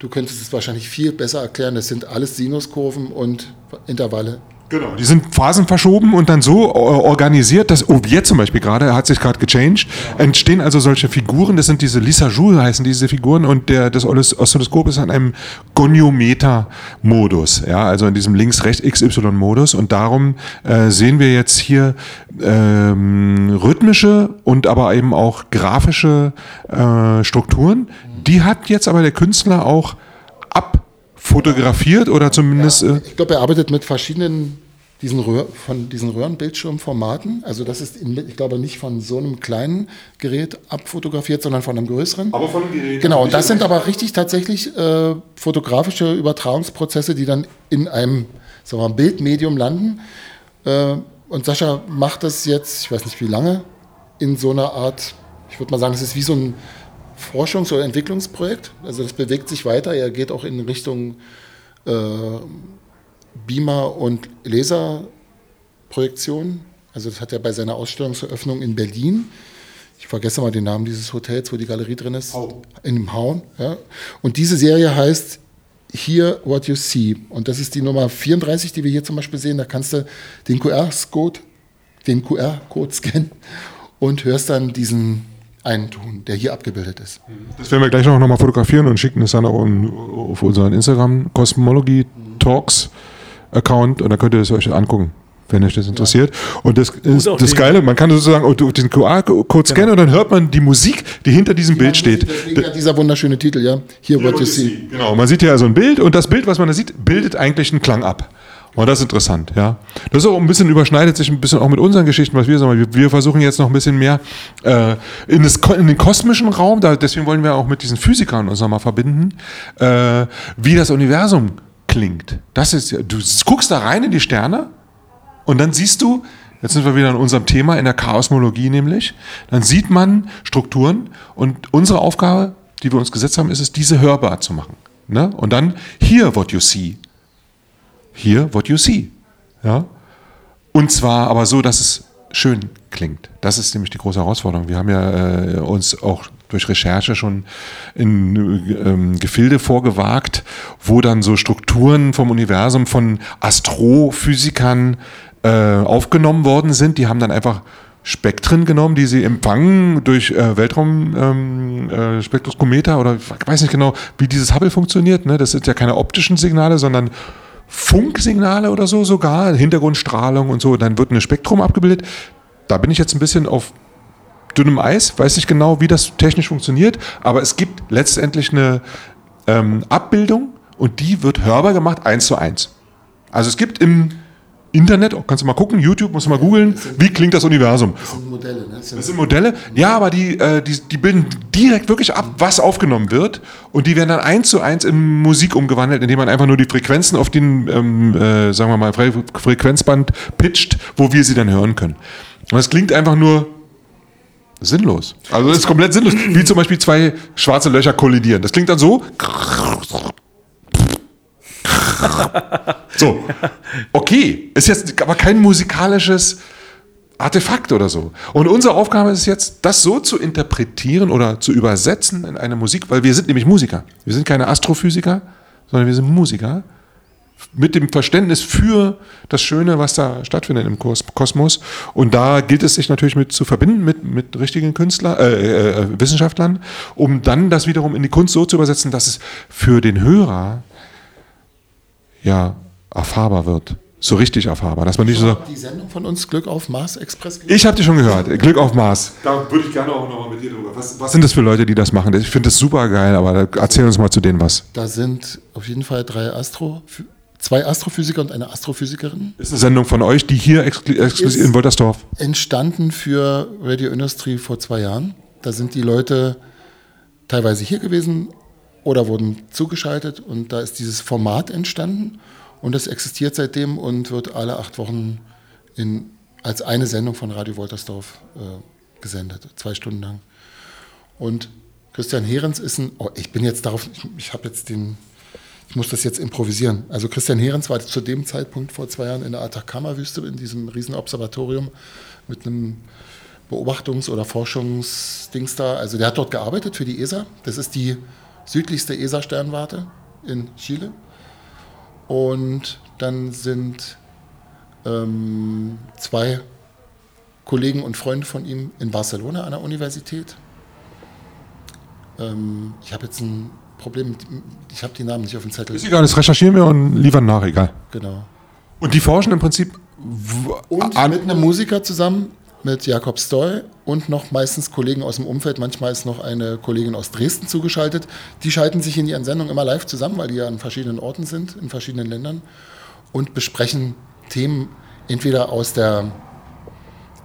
Du könntest es wahrscheinlich viel besser erklären. Das sind alles Sinuskurven und Intervalle. Genau, die sind phasenverschoben und dann so äh, organisiert, dass Ovier zum Beispiel gerade, hat sich gerade gechanged, entstehen also solche Figuren, das sind diese Lisa Joule heißen diese Figuren und der, das Oszillos- Oszilloskop ist an einem Goniometer-Modus, ja, also in diesem links-rechts-XY-Modus und darum äh, sehen wir jetzt hier ähm, rhythmische und aber eben auch grafische äh, Strukturen. Die hat jetzt aber der Künstler auch abfotografiert oder zumindest... Äh, Ich glaube, er arbeitet mit verschiedenen diesen Röhr, von diesen Röhrenbildschirmformaten. Also das ist, in, ich glaube, nicht von so einem kleinen Gerät abfotografiert, sondern von einem größeren. Aber von dem Gerät. Genau, und das sind aber richtig tatsächlich äh, fotografische Übertragungsprozesse, die dann in einem sagen wir mal, Bildmedium landen. Äh, und Sascha macht das jetzt, ich weiß nicht wie lange, in so einer Art, ich würde mal sagen, es ist wie so ein Forschungs- oder Entwicklungsprojekt. Also das bewegt sich weiter. Er geht auch in Richtung äh, Beamer und Laserprojektion. Also das hat er bei seiner Ausstellungseröffnung in Berlin. Ich vergesse mal den Namen dieses Hotels, wo die Galerie drin ist. Hau. In dem Hauen. Ja. Und diese Serie heißt Hear What You See. Und das ist die Nummer 34, die wir hier zum Beispiel sehen. Da kannst du den QR-Code den QR-Code scannen und hörst dann diesen einen Ton, der hier abgebildet ist. Das werden wir gleich noch mal fotografieren und schicken es dann auch auf unseren Instagram Cosmology Talks Account und dann könnt ihr es euch angucken, wenn euch das interessiert. Und das ist auch das Geile, man kann sozusagen den QR-Code scannen und dann hört man die Musik, die hinter diesem Bild steht. Ja dieser wunderschöne Titel, ja. Hear What You See. Genau, man sieht hier also ein Bild und das Bild, was man da sieht, bildet eigentlich einen Klang ab. Und das ist interessant, ja. Das ist auch ein bisschen überschneidet sich ein bisschen auch mit unseren Geschichten, was wir sagen. Wir, versuchen jetzt noch ein bisschen mehr äh, in, das, in den kosmischen Raum, da, deswegen wollen wir auch mit diesen Physikern uns nochmal verbinden, äh, wie das Universum klingt. Das ist, du guckst da rein in die Sterne und dann siehst du, jetzt sind wir wieder in unserem Thema, in der Chaosmologie nämlich, dann sieht man Strukturen und unsere Aufgabe, die wir uns gesetzt haben, ist es, diese hörbar zu machen. Ne? Und dann hear what you see. Hear what you see. Ja? Und zwar aber so, dass es schön klingt. Das ist nämlich die große Herausforderung. Wir haben ja äh, uns auch durch Recherche schon in ähm, Gefilde vorgewagt, wo dann so Strukturen vom Universum von Astrophysikern äh, aufgenommen worden sind. Die haben dann einfach Spektren genommen, die sie empfangen durch äh, Weltraumspektroskometer äh, Spektroskometer oder ich weiß nicht genau, wie dieses Hubble funktioniert. Ne? Das sind ja keine optischen Signale, sondern Funksignale oder so sogar, Hintergrundstrahlung und so. Dann wird ein Spektrum abgebildet. Da bin ich jetzt ein bisschen auf dünnem Eis, weiß nicht genau, wie das technisch funktioniert, aber es gibt letztendlich eine ähm, Abbildung und die wird hörbar gemacht, eins zu eins. Also es gibt im Internet, oh, kannst du mal gucken, YouTube, musst du mal googeln, wie klingt das Universum. Das sind Modelle, ne? Das sind Das sind Modelle, ja, aber die, äh, die, die bilden direkt wirklich ab, was aufgenommen wird. Und die werden dann eins zu eins in Musik umgewandelt, indem man einfach nur die Frequenzen auf den, ähm, äh, sagen wir mal, Fre Frequenzband pitcht, wo wir sie dann hören können. Und das klingt einfach nur sinnlos. Also das ist komplett sinnlos. Wie zum Beispiel zwei schwarze Löcher kollidieren. Das klingt dann so. So. Okay. Ist jetzt aber kein musikalisches Artefakt oder so. Und unsere Aufgabe ist jetzt, das so zu interpretieren oder zu übersetzen in eine Musik, weil wir sind nämlich Musiker. Wir sind keine Astrophysiker, sondern wir sind Musiker mit dem Verständnis für das Schöne, was da stattfindet im Kos- Kosmos. Und da gilt es sich natürlich mit zu verbinden mit, mit richtigen Künstler, äh, äh, Wissenschaftlern, um dann das wiederum in die Kunst so zu übersetzen, dass es für den Hörer ja erfahrbar wird. so richtig erfahrbar. Dass man nicht so. Die Sendung von uns, Glück auf Mars Express. Ich habe die schon gehört. Glück auf Mars. Da würde ich gerne auch nochmal mit dir drüber. Was, was sind das für Leute, die das machen? Ich finde das super geil, aber erzähl uns mal zu denen was. Da sind auf jeden Fall drei Astro, zwei Astrophysiker und eine Astrophysikerin. Ist eine Sendung von euch, die hier exklu- exklusiv in Woltersdorf. Entstanden für Radio Industry vor zwei Jahren. Da sind die Leute teilweise hier gewesen oder wurden zugeschaltet und da ist dieses Format entstanden und das existiert seitdem und wird alle acht Wochen in, als eine Sendung von Radio Woltersdorf äh, gesendet, zwei Stunden lang. Und Christian Herens ist ein, oh, ich bin jetzt darauf, ich, ich habe jetzt den, ich muss das jetzt improvisieren. Also Christian Herens war zu dem Zeitpunkt vor zwei Jahren in der Atacama-Wüste in diesem Riesenobservatorium mit einem Beobachtungs- oder Forschungsdings da. Also der hat dort gearbeitet für die ESA. Das ist die südlichste ESA-Sternwarte in Chile. Und dann sind ähm, zwei Kollegen und Freunde von ihm in Barcelona an der Universität. Ähm, ich habe jetzt ein Problem, ich habe die Namen nicht auf dem Zettel. Ist egal, das recherchieren wir und liefern nach, egal. Genau. Und die forschen im Prinzip Und mit einem Musiker zusammen, mit Jakob Stoll und noch meistens Kollegen aus dem Umfeld. Manchmal ist noch eine Kollegin aus Dresden zugeschaltet. Die schalten sich in ihren Sendungen immer live zusammen, weil die ja an verschiedenen Orten sind, in verschiedenen Ländern und besprechen Themen entweder aus der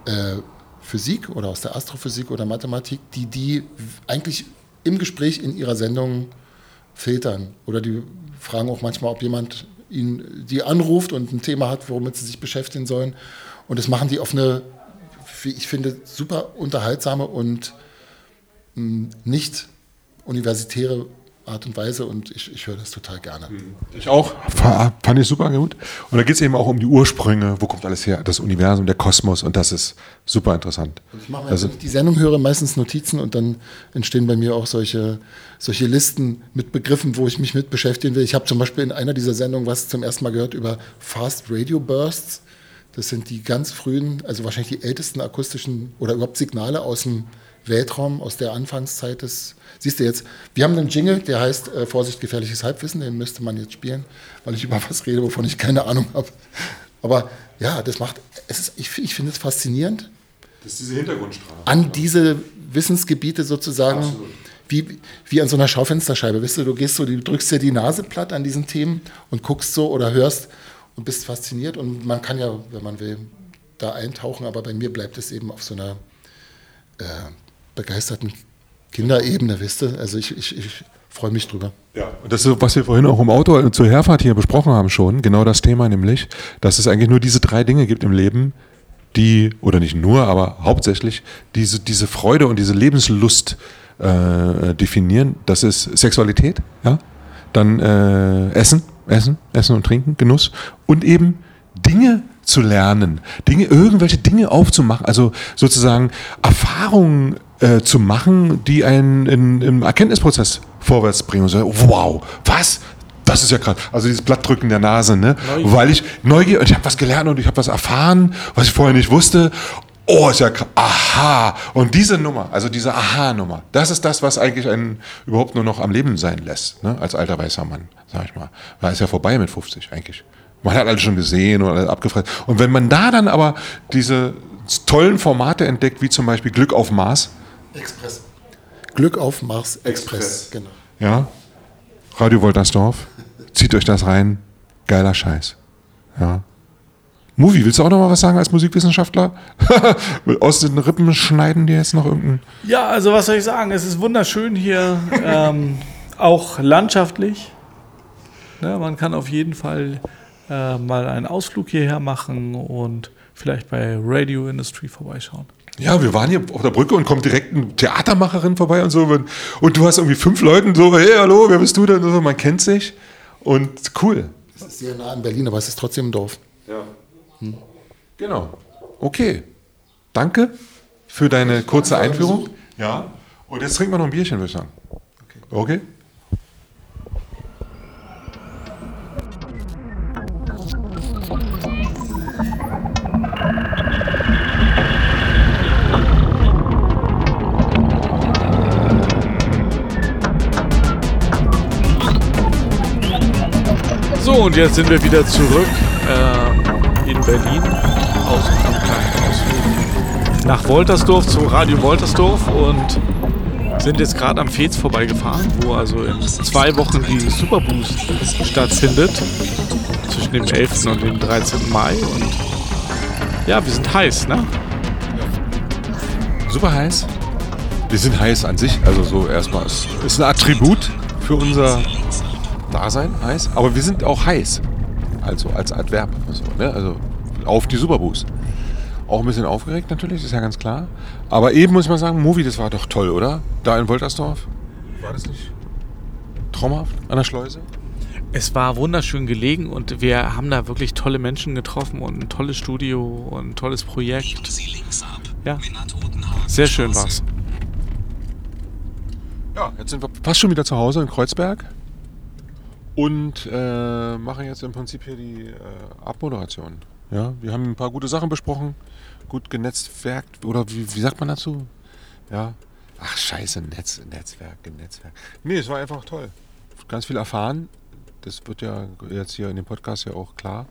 äh, Physik oder aus der Astrophysik oder Mathematik, die die eigentlich im Gespräch in ihrer Sendung filtern. Oder die fragen auch manchmal, ob jemand ihnen die anruft und ein Thema hat, womit sie sich beschäftigen sollen. Und das machen die auf eine, wie ich finde, super unterhaltsame und mh, nicht universitäre Art und Weise. Und ich, ich höre das total gerne. ich auch, Fa- fand ich super gut. Und da geht es eben auch um die Ursprünge, wo kommt alles her, das Universum, der Kosmos und das ist super interessant. Ich mache mir, Also- wenn ich die Sendung höre, meistens Notizen und dann entstehen bei mir auch solche, solche Listen mit Begriffen, wo ich mich mit beschäftigen will. Ich habe zum Beispiel in einer dieser Sendungen was zum ersten Mal gehört über Fast Radio Bursts. Das sind die ganz frühen, also wahrscheinlich die ältesten akustischen oder überhaupt Signale aus dem Weltraum, aus der Anfangszeit des. Siehst du jetzt, wir haben einen Jingle, der heißt äh, Vorsicht, gefährliches Halbwissen, den müsste man jetzt spielen, weil ich über was rede, wovon ich keine Ahnung habe. Aber ja, das macht, es ist, ich, ich finde es faszinierend, Das ist diese Hintergrundstrahlung. an diese Wissensgebiete sozusagen, wie, wie an so einer Schaufensterscheibe. Weißt du, du gehst so, du drückst dir die Nase platt an diesen Themen und guckst so oder hörst und bist fasziniert. Und man kann ja, wenn man will, da eintauchen, aber bei mir bleibt es eben auf so einer äh, begeisterten Kinderebene, wisst ihr? Also ich, ich, ich freue mich drüber. Ja, und das ist, was wir vorhin auch im Auto zur Herfahrt hier besprochen haben schon, genau das Thema nämlich, dass es eigentlich nur diese drei Dinge gibt im Leben, die, oder nicht nur, aber hauptsächlich, diese, diese Freude und diese Lebenslust äh, definieren. Das ist Sexualität, ja, dann äh, Essen, Essen, Essen und Trinken, Genuss und eben Dinge zu lernen, Dinge, irgendwelche Dinge aufzumachen, also sozusagen Erfahrungen äh, zu machen, die einen in, im Erkenntnisprozess vorwärts bringen. So, wow, was? Das ist ja krass. Also dieses Blattdrücken der Nase, ne? Neugier. Weil ich Neugier und ich habe was gelernt und ich habe was erfahren, was ich vorher nicht wusste. Oh, ist ja krass. Aha. Und diese Nummer, also diese Aha-Nummer, das ist das, was eigentlich einen überhaupt nur noch am Leben sein lässt, ne? als alter weißer Mann, sag ich mal. Weil ist ja vorbei mit 50 eigentlich. Man hat alles schon gesehen und alles abgefragt. Und wenn man da dann aber diese tollen Formate entdeckt, wie zum Beispiel Glück auf Mars, Express. Glück auf Mars Express. Express. Genau. ja, Radio Woltersdorf, zieht euch das rein, geiler Scheiß. Ja. Movie, willst du auch noch mal was sagen als Musikwissenschaftler? Aus den Rippen schneiden die jetzt noch irgendein. Ja, also was soll ich sagen? Es ist wunderschön hier, ähm, auch landschaftlich. Ne, man kann auf jeden Fall äh, mal einen Ausflug hierher machen und vielleicht bei Radio Industry vorbeischauen. Ja, wir waren hier auf der Brücke und kommt direkt eine Theatermacherin vorbei und so. Und du hast irgendwie fünf Leuten so, hey, hallo, wer bist du denn? Und so, man kennt sich. Und cool. Es ist sehr nah an Berlin, aber es ist trotzdem ein Dorf. Ja. Genau. Okay. Danke für deine kurze Einführung. Ja. Und jetzt trinken wir noch ein Bierchen, würde ich sagen. Okay. So, jetzt sind wir wieder zurück. Äh, Berlin. Aus einem kleinen Ausflug nach Woltersdorf zu Radio Woltersdorf und sind jetzt gerade am Fez vorbeigefahren, wo also in zwei Wochen die Superboost stattfindet. Zwischen dem 11. und dem 13. Mai. Und ja, wir sind heiß, ne? Super heiß. Wir sind heiß an sich, also so erstmal. Es ist ein Attribut für unser Dasein, heiß. Aber wir sind auch heiß. Also als Adverb. So, ne? Also auf die Superboost. Auch ein bisschen aufgeregt natürlich, ist ja ganz klar. Aber eben muss man sagen, Movie, das war doch toll, oder? Da in Woltersdorf. War das nicht traumhaft an der Schleuse? Es war wunderschön gelegen und wir haben da wirklich tolle Menschen getroffen und ein tolles Studio und ein tolles Projekt. Ja, sehr schön war's. Ja, jetzt sind wir fast schon wieder zu Hause in Kreuzberg und äh, machen jetzt im Prinzip hier die äh, Abmoderation. Ja, wir haben ein paar gute Sachen besprochen, gut genetzwerkt oder wie, wie sagt man dazu? Ja, ach scheiße, Netz, Netzwerk, Netzwerk. Nee, es war einfach toll. Ganz viel erfahren. Das wird ja jetzt hier in dem Podcast ja auch klar,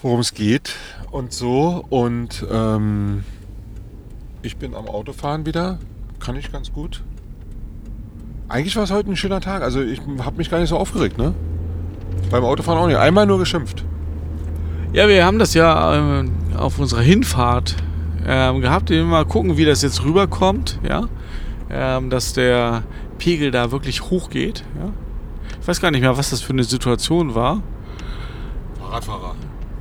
worum es geht und so. Und ähm, ich bin am Autofahren wieder. Kann ich ganz gut. Eigentlich war es heute ein schöner Tag. Also ich habe mich gar nicht so aufgeregt, ne? Beim Autofahren auch nicht. Einmal nur geschimpft. Ja, wir haben das ja äh, auf unserer Hinfahrt ähm, gehabt. Wir mal gucken, wie das jetzt rüberkommt, ja. Ähm, dass der Pegel da wirklich hoch geht, ja. Ich weiß gar nicht mehr, was das für eine Situation war. Fahrradfahrer.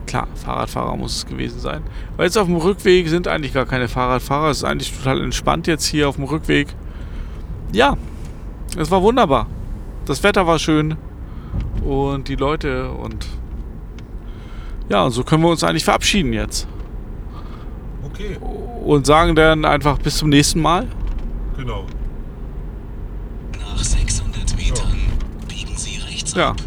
Klar, Fahrradfahrer muss es gewesen sein. Weil jetzt auf dem Rückweg sind eigentlich gar keine Fahrradfahrer. Es ist eigentlich total entspannt jetzt hier auf dem Rückweg. Ja, es war wunderbar. Das Wetter war schön und die Leute und ja, und so können wir uns eigentlich verabschieden jetzt. Okay, Und sagen dann einfach bis zum nächsten Mal. genau. Nach 600 Metern biegen Sie rechts Ja. ab.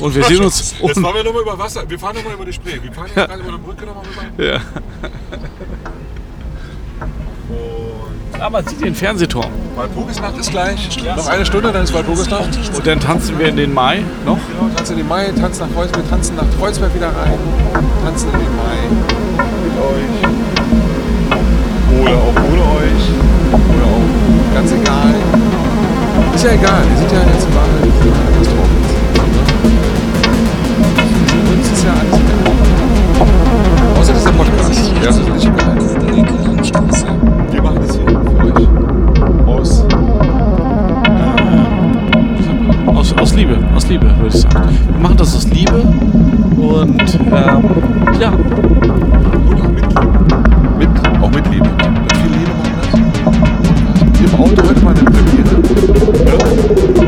Und wir sehen uns. Jetzt fahren wir nochmal über Wasser. Wir fahren nochmal über die Spree. Wir fahren ja gerade über eine Brücke nochmal rüber. ja. Und Man sieht den Fernsehturm. Walpurgisnacht ist gleich. Noch eine Stunde, dann ist Walpurgisnacht. Und dann tanzen wir in den Mai noch. Genau, tanzen in den Mai, tanzen nach Kreuzberg, tanzen nach Kreuzberg wieder rein. Tanzen in den Mai. Mit euch. Oder auch ohne euch. Oder auch ganz egal. Ist ja egal, wir sind ja jetzt im. Für uns ist ja alles egal. Außer dieser Podcast. Der ist uns nicht egal. Aus, aus Liebe, aus Liebe, würde ich sagen. Wir machen das aus Liebe und ähm, ja, Und auch mit. Mit, auch mit Liebe. Mit viel Liebe machen wir das. Im Auto heute mal eine Premiere. Ja?